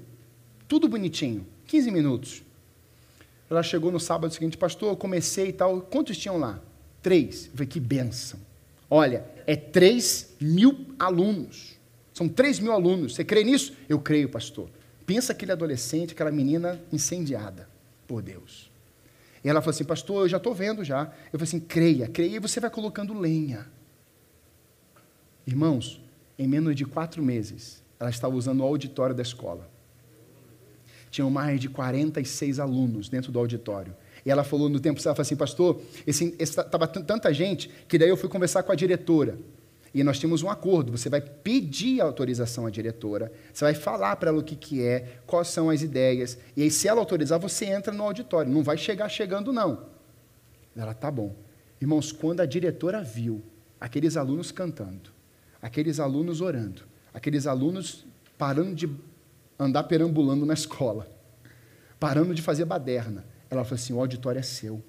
Tudo bonitinho. 15 minutos. Ela chegou no sábado seguinte, pastor, eu comecei e tal. Quantos tinham lá? Três. Eu falei, que benção. Olha, é três mil alunos. São três mil alunos. Você crê nisso? Eu creio, pastor. Pensa aquele adolescente, aquela menina incendiada por Deus. E ela falou assim, pastor, eu já estou vendo já. Eu falei assim, creia, creia, e você vai colocando lenha. Irmãos, em menos de quatro meses, ela estava usando o auditório da escola. Tinham mais de 46 alunos dentro do auditório. E ela falou no tempo, ela falou assim, pastor, estava tanta gente que daí eu fui conversar com a diretora. E nós tínhamos um acordo, você vai pedir autorização à diretora, você vai falar para ela o que, que é, quais são as ideias, e aí se ela autorizar, você entra no auditório, não vai chegar chegando não. Ela, tá bom. Irmãos, quando a diretora viu aqueles alunos cantando, aqueles alunos orando, aqueles alunos parando de andar perambulando na escola, parando de fazer baderna. Ela falou assim: o auditório é seu.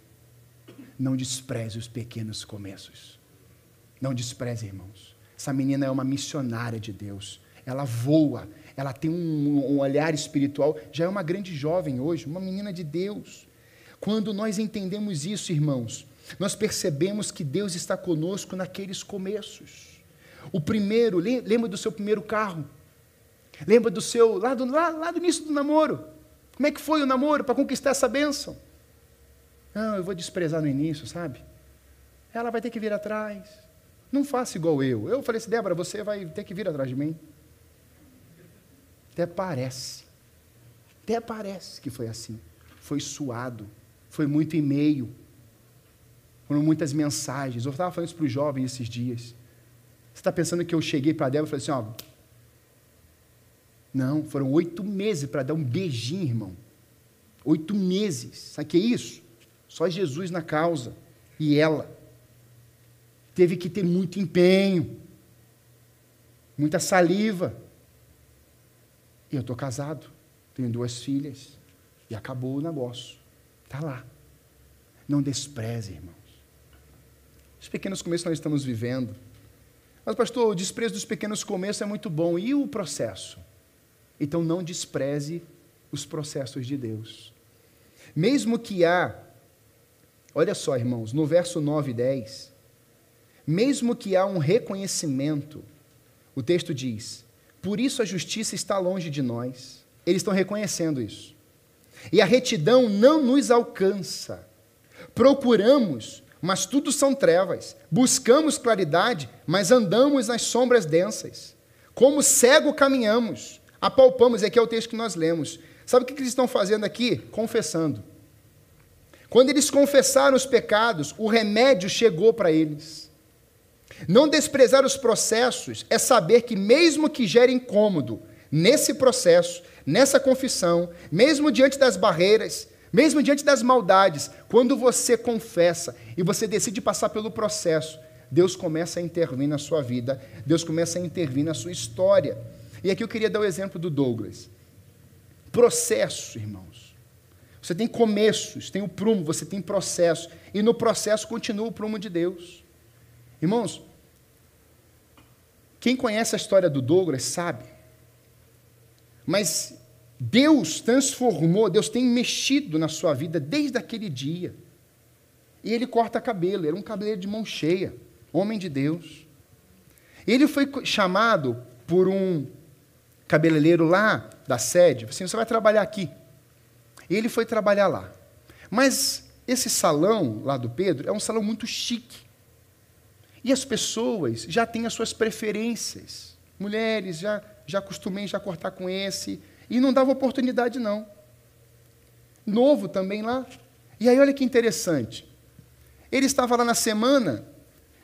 Não despreze os pequenos começos. Não despreze, irmãos. Essa menina é uma missionária de Deus. Ela voa, ela tem um, um olhar espiritual. Já é uma grande jovem hoje, uma menina de Deus. Quando nós entendemos isso, irmãos, nós percebemos que Deus está conosco naqueles começos. O primeiro, lembra do seu primeiro carro? Lembra do seu, lá do, lá, lá do início do namoro? Como é que foi o namoro para conquistar essa bênção? Não, eu vou desprezar no início, sabe? Ela vai ter que vir atrás. Não faça igual eu. Eu falei assim, Débora, você vai ter que vir atrás de mim. Até parece. Até parece que foi assim. Foi suado. Foi muito e-mail. Foram muitas mensagens. Eu estava falando isso para os jovens esses dias. Você está pensando que eu cheguei para a Débora e falei assim, ó. Não, foram oito meses para dar um beijinho, irmão. Oito meses. Sabe o que é isso? Só Jesus na causa. E ela. Teve que ter muito empenho. Muita saliva. Eu estou casado. Tenho duas filhas. E acabou o negócio. Está lá. Não despreze, irmãos. Os pequenos começos nós estamos vivendo mas, pastor, o desprezo dos pequenos começos é muito bom. E o processo? Então, não despreze os processos de Deus. Mesmo que há, olha só, irmãos, no verso 9 e 10, mesmo que há um reconhecimento, o texto diz: por isso a justiça está longe de nós. Eles estão reconhecendo isso. E a retidão não nos alcança. Procuramos mas tudo são trevas. Buscamos claridade, mas andamos nas sombras densas. Como cego caminhamos, apalpamos, aqui é o texto que nós lemos. Sabe o que eles estão fazendo aqui? Confessando. Quando eles confessaram os pecados, o remédio chegou para eles. Não desprezar os processos é saber que, mesmo que gere incômodo, nesse processo, nessa confissão, mesmo diante das barreiras, mesmo diante das maldades, quando você confessa e você decide passar pelo processo, Deus começa a intervir na sua vida, Deus começa a intervir na sua história. E aqui eu queria dar o exemplo do Douglas. Processo, irmãos. Você tem começos, tem o prumo, você tem processo. E no processo continua o prumo de Deus. Irmãos, quem conhece a história do Douglas sabe. Mas Deus transformou, Deus tem mexido na sua vida desde aquele dia. E ele corta cabelo, era um cabelo de mão cheia, homem de Deus. Ele foi chamado por um cabeleireiro lá da sede, assim, você vai trabalhar aqui. Ele foi trabalhar lá. Mas esse salão lá do Pedro é um salão muito chique. E as pessoas já têm as suas preferências. Mulheres, já, já acostumei já cortar com esse. E não dava oportunidade, não. Novo também lá. E aí, olha que interessante. Ele estava lá na semana,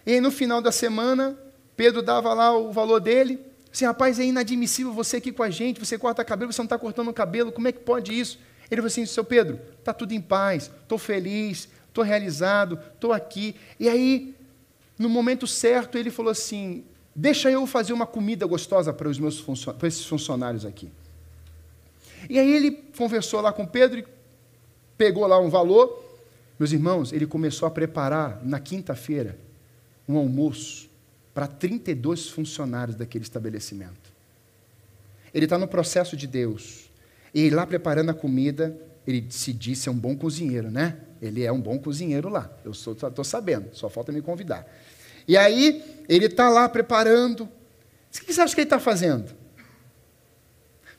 e aí no final da semana, Pedro dava lá o valor dele. Assim, rapaz, é inadmissível você aqui com a gente, você corta cabelo, você não está cortando o cabelo, como é que pode isso? Ele falou assim, seu Pedro, está tudo em paz, estou feliz, estou realizado, estou aqui. E aí, no momento certo, ele falou assim, deixa eu fazer uma comida gostosa para, os meus para esses funcionários aqui. E aí ele conversou lá com Pedro, pegou lá um valor. Meus irmãos, ele começou a preparar na quinta-feira um almoço para 32 funcionários daquele estabelecimento. Ele está no processo de Deus. E lá preparando a comida, ele se disse é um bom cozinheiro, né? Ele é um bom cozinheiro lá. Eu estou sabendo, só falta me convidar. E aí, ele está lá preparando. O que você acha que ele está fazendo?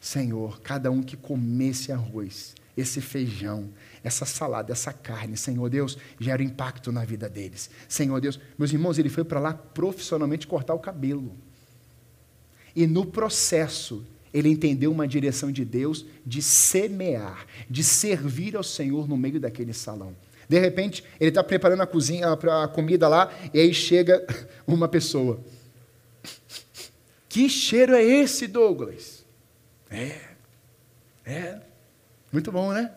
Senhor, cada um que comesse arroz, esse feijão, essa salada, essa carne, Senhor Deus, gera impacto na vida deles. Senhor Deus, meus irmãos, ele foi para lá profissionalmente cortar o cabelo. E no processo, ele entendeu uma direção de Deus de semear, de servir ao Senhor no meio daquele salão. De repente, ele está preparando a cozinha, a comida lá, e aí chega uma pessoa. Que cheiro é esse, Douglas? É, é, muito bom, né?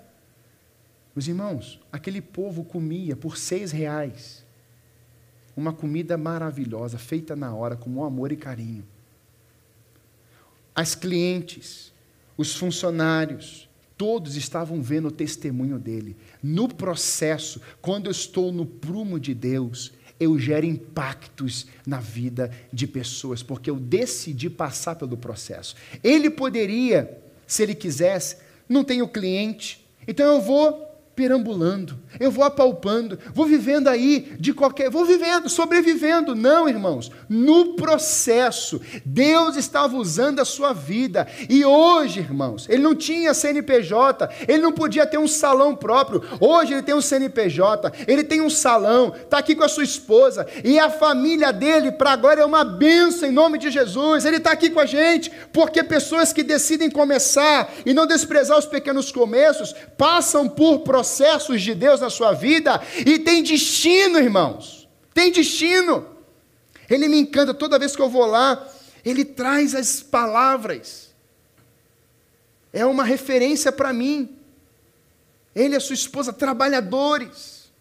Meus irmãos, aquele povo comia por seis reais uma comida maravilhosa, feita na hora, com amor e carinho. As clientes, os funcionários, todos estavam vendo o testemunho dele. No processo, quando eu estou no prumo de Deus, eu gero impactos na vida de pessoas, porque eu decidi passar pelo processo. Ele poderia, se ele quisesse, não tenho cliente, então eu vou perambulando, eu vou apalpando, vou vivendo aí de qualquer, vou vivendo, sobrevivendo. Não, irmãos, no processo, Deus estava usando a sua vida. E hoje, irmãos, ele não tinha CNPJ, ele não podia ter um salão próprio. Hoje ele tem um CNPJ, ele tem um salão, está aqui com a sua esposa, e a família dele, para agora, é uma bênção em nome de Jesus. Ele está aqui com a gente, porque pessoas que decidem começar e não desprezar os pequenos começos, passam por processos processos de Deus na sua vida e tem destino, irmãos. Tem destino. Ele me encanta toda vez que eu vou lá, ele traz as palavras. É uma referência para mim. Ele e a sua esposa, trabalhadores,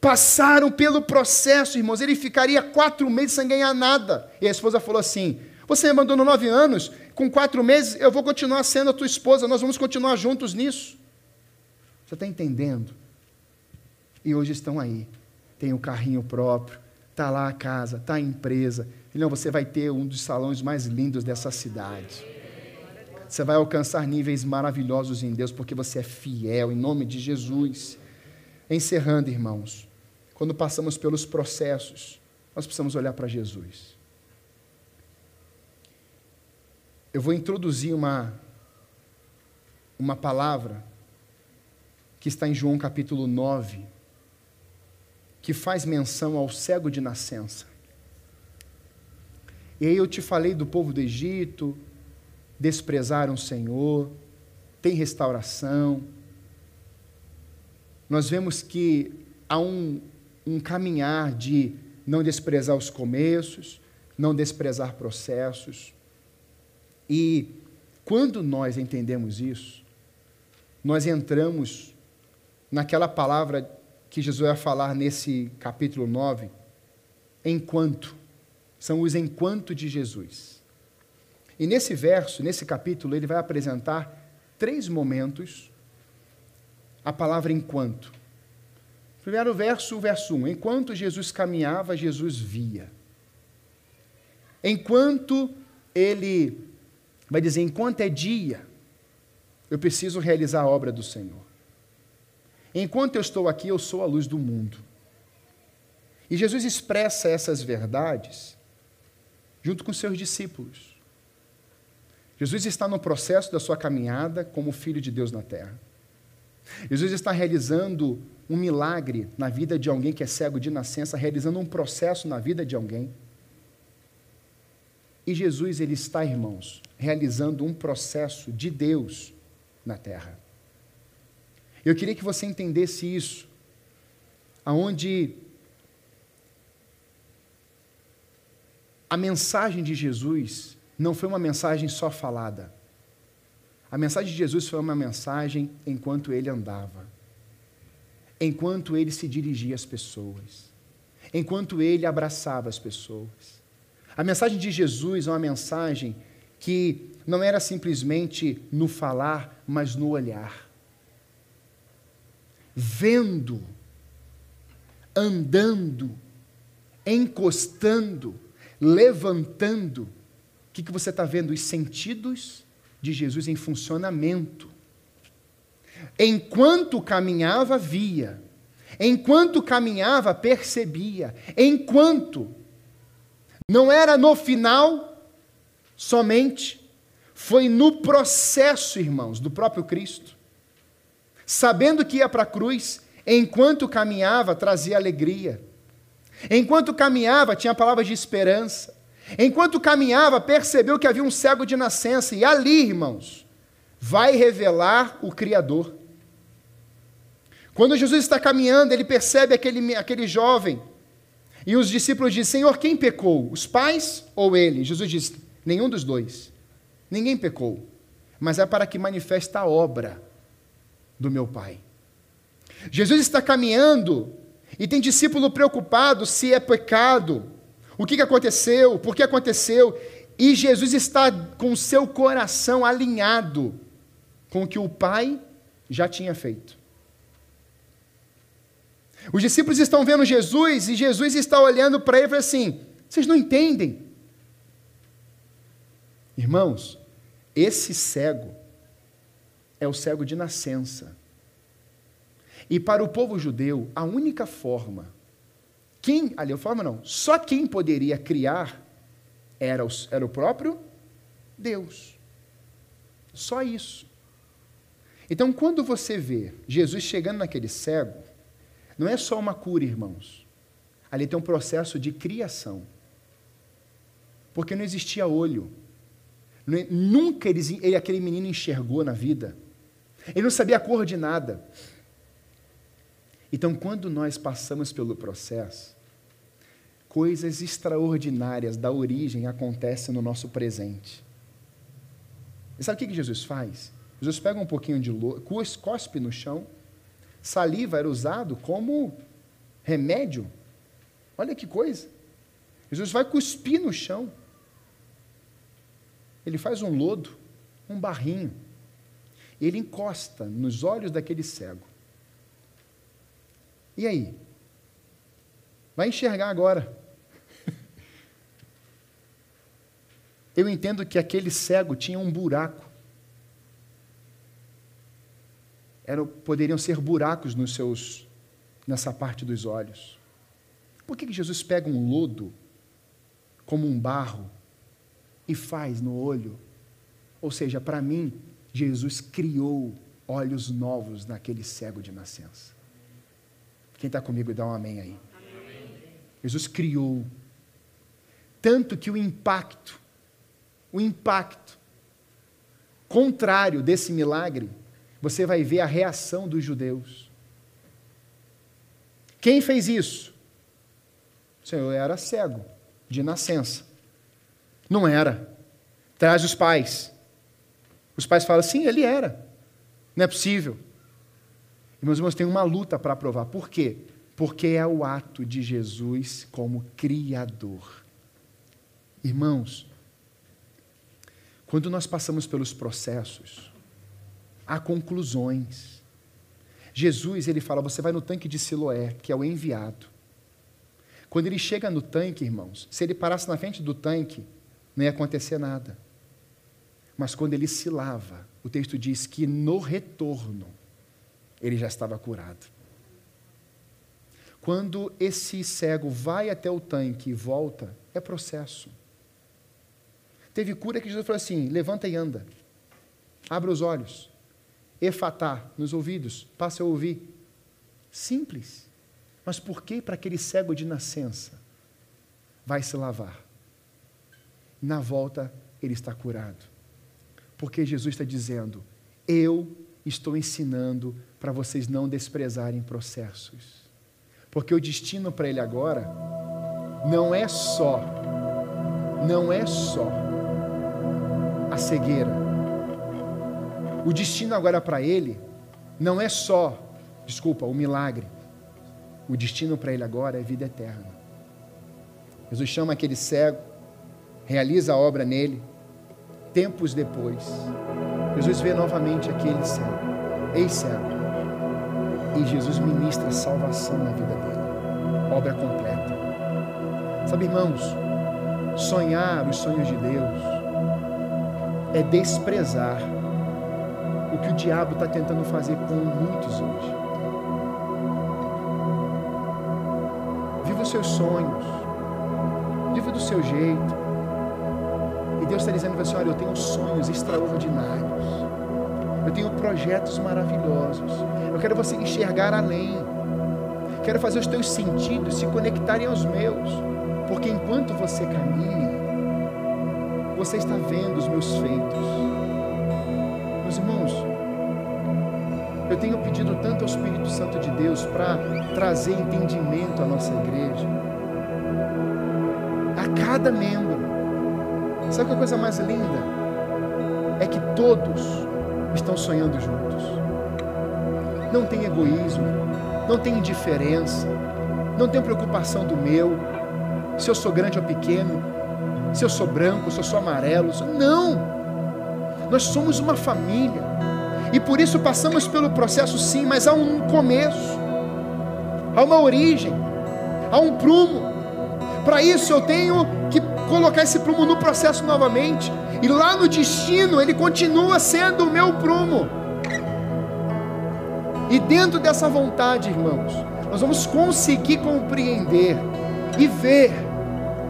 passaram pelo processo, irmãos. Ele ficaria quatro meses sem ganhar nada. E a esposa falou assim: Você me abandonou nove anos, com quatro meses eu vou continuar sendo a tua esposa, nós vamos continuar juntos nisso. Você está entendendo? E hoje estão aí. Tem o carrinho próprio, está lá a casa, está a empresa. Não, você vai ter um dos salões mais lindos dessa cidade. Você vai alcançar níveis maravilhosos em Deus, porque você é fiel, em nome de Jesus. Encerrando, irmãos, quando passamos pelos processos, nós precisamos olhar para Jesus. Eu vou introduzir uma, uma palavra que está em João capítulo 9, que faz menção ao cego de nascença. E aí eu te falei do povo do Egito, desprezaram o Senhor, tem restauração. Nós vemos que há um, um caminhar de não desprezar os começos, não desprezar processos. E quando nós entendemos isso, nós entramos naquela palavra que Jesus vai falar nesse capítulo 9, enquanto. São os enquanto de Jesus. E nesse verso, nesse capítulo, ele vai apresentar três momentos a palavra enquanto. Primeiro verso, o verso 1. Enquanto Jesus caminhava, Jesus via. Enquanto ele vai dizer, enquanto é dia, eu preciso realizar a obra do Senhor. Enquanto eu estou aqui, eu sou a luz do mundo. E Jesus expressa essas verdades junto com seus discípulos. Jesus está no processo da sua caminhada como filho de Deus na terra. Jesus está realizando um milagre na vida de alguém que é cego de nascença, realizando um processo na vida de alguém. E Jesus, ele está, irmãos, realizando um processo de Deus na terra. Eu queria que você entendesse isso, aonde a mensagem de Jesus não foi uma mensagem só falada. A mensagem de Jesus foi uma mensagem enquanto ele andava, enquanto ele se dirigia às pessoas, enquanto ele abraçava as pessoas. A mensagem de Jesus é uma mensagem que não era simplesmente no falar, mas no olhar. Vendo, andando, encostando, levantando. O que, que você está vendo? Os sentidos de Jesus em funcionamento. Enquanto caminhava, via. Enquanto caminhava, percebia. Enquanto. Não era no final somente. Foi no processo, irmãos, do próprio Cristo. Sabendo que ia para a cruz, enquanto caminhava, trazia alegria. Enquanto caminhava, tinha palavras de esperança. Enquanto caminhava, percebeu que havia um cego de nascença, e ali, irmãos, vai revelar o Criador. Quando Jesus está caminhando, ele percebe aquele, aquele jovem, e os discípulos dizem: Senhor, quem pecou? Os pais ou ele? Jesus diz: Nenhum dos dois. Ninguém pecou, mas é para que manifeste a obra do meu Pai. Jesus está caminhando e tem discípulo preocupado se é pecado, o que aconteceu, por que aconteceu, e Jesus está com seu coração alinhado com o que o Pai já tinha feito. Os discípulos estão vendo Jesus e Jesus está olhando para ele e fala assim: vocês não entendem. Irmãos, esse cego é o cego de nascença. E para o povo judeu, a única forma, quem, ali forma não, só quem poderia criar era o, era o próprio Deus. Só isso. Então, quando você vê Jesus chegando naquele cego, não é só uma cura, irmãos. Ali tem um processo de criação. Porque não existia olho. Nunca ele, ele, aquele menino enxergou na vida. Ele não sabia a cor de nada. Então, quando nós passamos pelo processo, coisas extraordinárias da origem acontecem no nosso presente. E sabe o que Jesus faz? Jesus pega um pouquinho de lodo, cospe no chão, saliva era usado como remédio. Olha que coisa. Jesus vai cuspir no chão. Ele faz um lodo, um barrinho. Ele encosta nos olhos daquele cego. E aí? Vai enxergar agora. Eu entendo que aquele cego tinha um buraco. Era, poderiam ser buracos nos seus, nessa parte dos olhos. Por que, que Jesus pega um lodo, como um barro, e faz no olho? Ou seja, para mim, Jesus criou olhos novos naquele cego de nascença. Quem está comigo, dá um amém aí. Jesus criou. Tanto que o impacto, o impacto contrário desse milagre, você vai ver a reação dos judeus. Quem fez isso? O Senhor era cego, de nascença. Não era. Traz os pais. Os pais falam, sim, ele era. Não é possível. E meus irmãos, tem uma luta para provar. Por quê? Porque é o ato de Jesus como Criador. Irmãos, quando nós passamos pelos processos, há conclusões. Jesus, ele fala, você vai no tanque de Siloé, que é o enviado. Quando ele chega no tanque, irmãos, se ele parasse na frente do tanque, não ia acontecer nada. Mas quando ele se lava, o texto diz que no retorno, ele já estava curado. Quando esse cego vai até o tanque e volta, é processo. Teve cura que Jesus falou assim: levanta e anda, abra os olhos. efatá, nos ouvidos, passe a ouvir. Simples. Mas por que para aquele cego de nascença? Vai se lavar. Na volta, ele está curado. Porque Jesus está dizendo: Eu estou ensinando para vocês não desprezarem processos. Porque o destino para ele agora não é só, não é só a cegueira. O destino agora para ele não é só, desculpa, o milagre. O destino para ele agora é vida eterna. Jesus chama aquele cego, realiza a obra nele. Tempos depois, Jesus vê novamente aquele. Ei, cego. E Jesus ministra salvação na vida dele. Obra completa. Sabe, irmãos, sonhar os sonhos de Deus é desprezar o que o diabo está tentando fazer com muitos hoje. Viva os seus sonhos, viva do seu jeito. Deus está dizendo para você: olha, eu tenho sonhos extraordinários, eu tenho projetos maravilhosos, eu quero você enxergar além, quero fazer os teus sentidos se conectarem aos meus, porque enquanto você caminha, você está vendo os meus feitos. Meus irmãos, eu tenho pedido tanto ao Espírito Santo de Deus para trazer entendimento à nossa igreja, a cada membro. Sabe que a coisa mais linda? É que todos estão sonhando juntos. Não tem egoísmo, não tem indiferença, não tem preocupação do meu, se eu sou grande ou pequeno, se eu sou branco, se eu sou amarelo. Não! Nós somos uma família. E por isso passamos pelo processo sim, mas há um começo, há uma origem, há um prumo. Para isso eu tenho que colocar esse prumo no processo novamente. E lá no destino ele continua sendo o meu prumo. E dentro dessa vontade, irmãos, nós vamos conseguir compreender e ver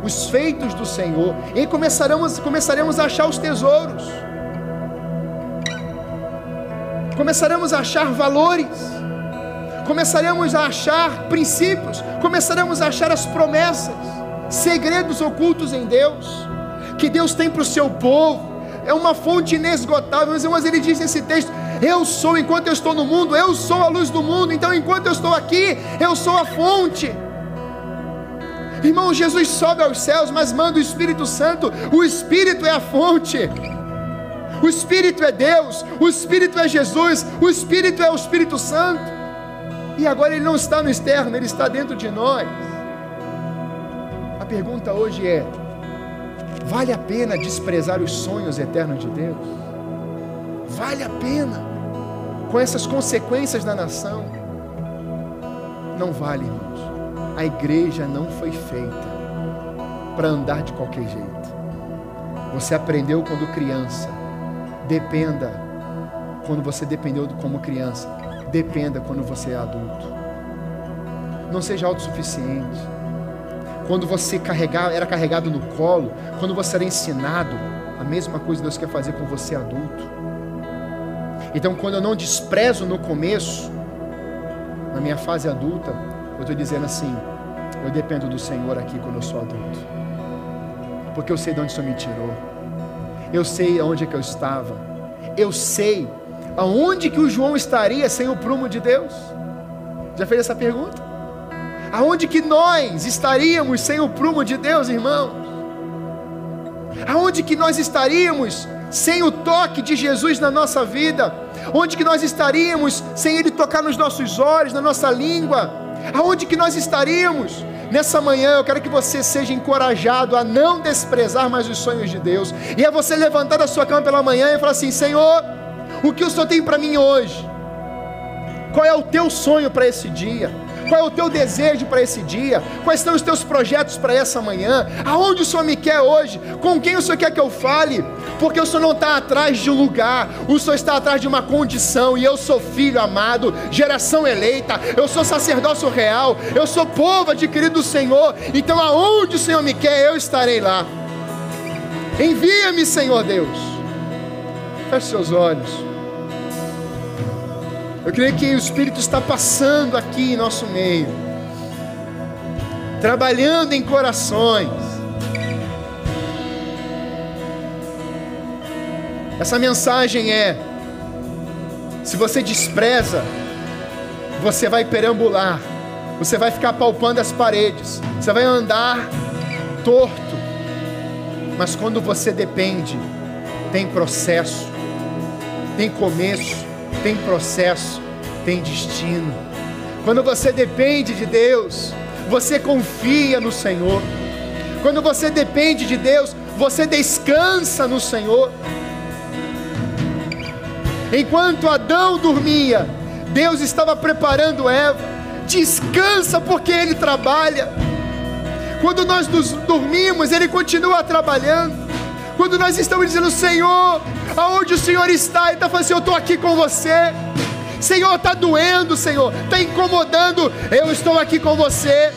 os feitos do Senhor, e começaremos, começaremos a achar os tesouros, começaremos a achar valores, começaremos a achar princípios, começaremos a achar as promessas, segredos ocultos em Deus, que Deus tem para o seu povo, é uma fonte inesgotável, irmãos, ele diz nesse texto: Eu sou, enquanto eu estou no mundo, eu sou a luz do mundo, então enquanto eu estou aqui, eu sou a fonte. Irmão, Jesus sobe aos céus, mas manda o Espírito Santo. O Espírito é a fonte. O Espírito é Deus, o Espírito é Jesus, o Espírito é o Espírito Santo. E agora ele não está no externo, ele está dentro de nós. Pergunta hoje é: vale a pena desprezar os sonhos eternos de Deus? Vale a pena com essas consequências da nação? Não vale, irmãos a igreja não foi feita para andar de qualquer jeito. Você aprendeu quando criança. Dependa quando você dependeu como criança. Dependa quando você é adulto. Não seja autossuficiente. Quando você carregar, era carregado no colo, quando você era ensinado, a mesma coisa Deus quer fazer com você adulto. Então, quando eu não desprezo no começo, na minha fase adulta, eu estou dizendo assim: eu dependo do Senhor aqui quando eu sou adulto, porque eu sei de onde o Senhor me tirou, eu sei aonde é que eu estava, eu sei aonde que o João estaria sem o prumo de Deus. Já fez essa pergunta? Aonde que nós estaríamos sem o prumo de Deus, irmãos? Aonde que nós estaríamos sem o toque de Jesus na nossa vida? Onde que nós estaríamos sem Ele tocar nos nossos olhos, na nossa língua? aonde que nós estaríamos? Nessa manhã eu quero que você seja encorajado a não desprezar mais os sonhos de Deus, e a você levantar da sua cama pela manhã e falar assim: Senhor, o que o Senhor tem para mim hoje? Qual é o teu sonho para esse dia? Qual é o teu desejo para esse dia? Quais são os teus projetos para essa manhã? Aonde o Senhor me quer hoje? Com quem o Senhor quer que eu fale? Porque o Senhor não está atrás de um lugar, o Senhor está atrás de uma condição. E eu sou filho amado, geração eleita, eu sou sacerdócio real, eu sou povo adquirido do Senhor. Então, aonde o Senhor me quer, eu estarei lá. Envia-me, Senhor Deus. Feche seus olhos. Eu creio que o Espírito está passando aqui em nosso meio, trabalhando em corações. Essa mensagem é: se você despreza, você vai perambular, você vai ficar palpando as paredes, você vai andar torto. Mas quando você depende, tem processo, tem começo, tem processo, tem destino. Quando você depende de Deus, você confia no Senhor. Quando você depende de Deus, você descansa no Senhor. Enquanto Adão dormia, Deus estava preparando Eva. Descansa porque Ele trabalha. Quando nós nos dormimos, Ele continua trabalhando. Quando nós estamos dizendo, Senhor, aonde o Senhor está? Ele está falando assim: Eu estou aqui com você. Senhor, está doendo, Senhor, está incomodando. Eu estou aqui com você.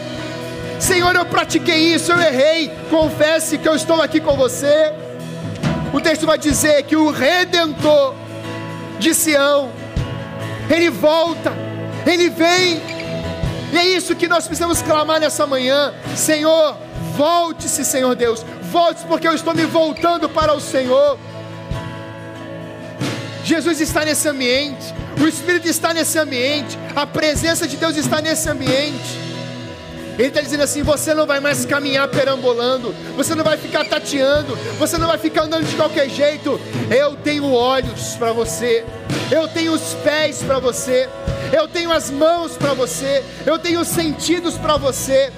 Senhor, eu pratiquei isso, eu errei. Confesse que eu estou aqui com você. O texto vai dizer que o redentor de Sião, ele volta, ele vem. E é isso que nós precisamos clamar nessa manhã. Senhor, volte-se, Senhor Deus, volte-se, porque eu estou me voltando para o Senhor. Jesus está nesse ambiente, o Espírito está nesse ambiente, a presença de Deus está nesse ambiente. Ele está dizendo assim: você não vai mais caminhar perambulando, você não vai ficar tateando, você não vai ficar andando de qualquer jeito. Eu tenho olhos para você, eu tenho os pés para você, eu tenho as mãos para você, eu tenho os sentidos para você.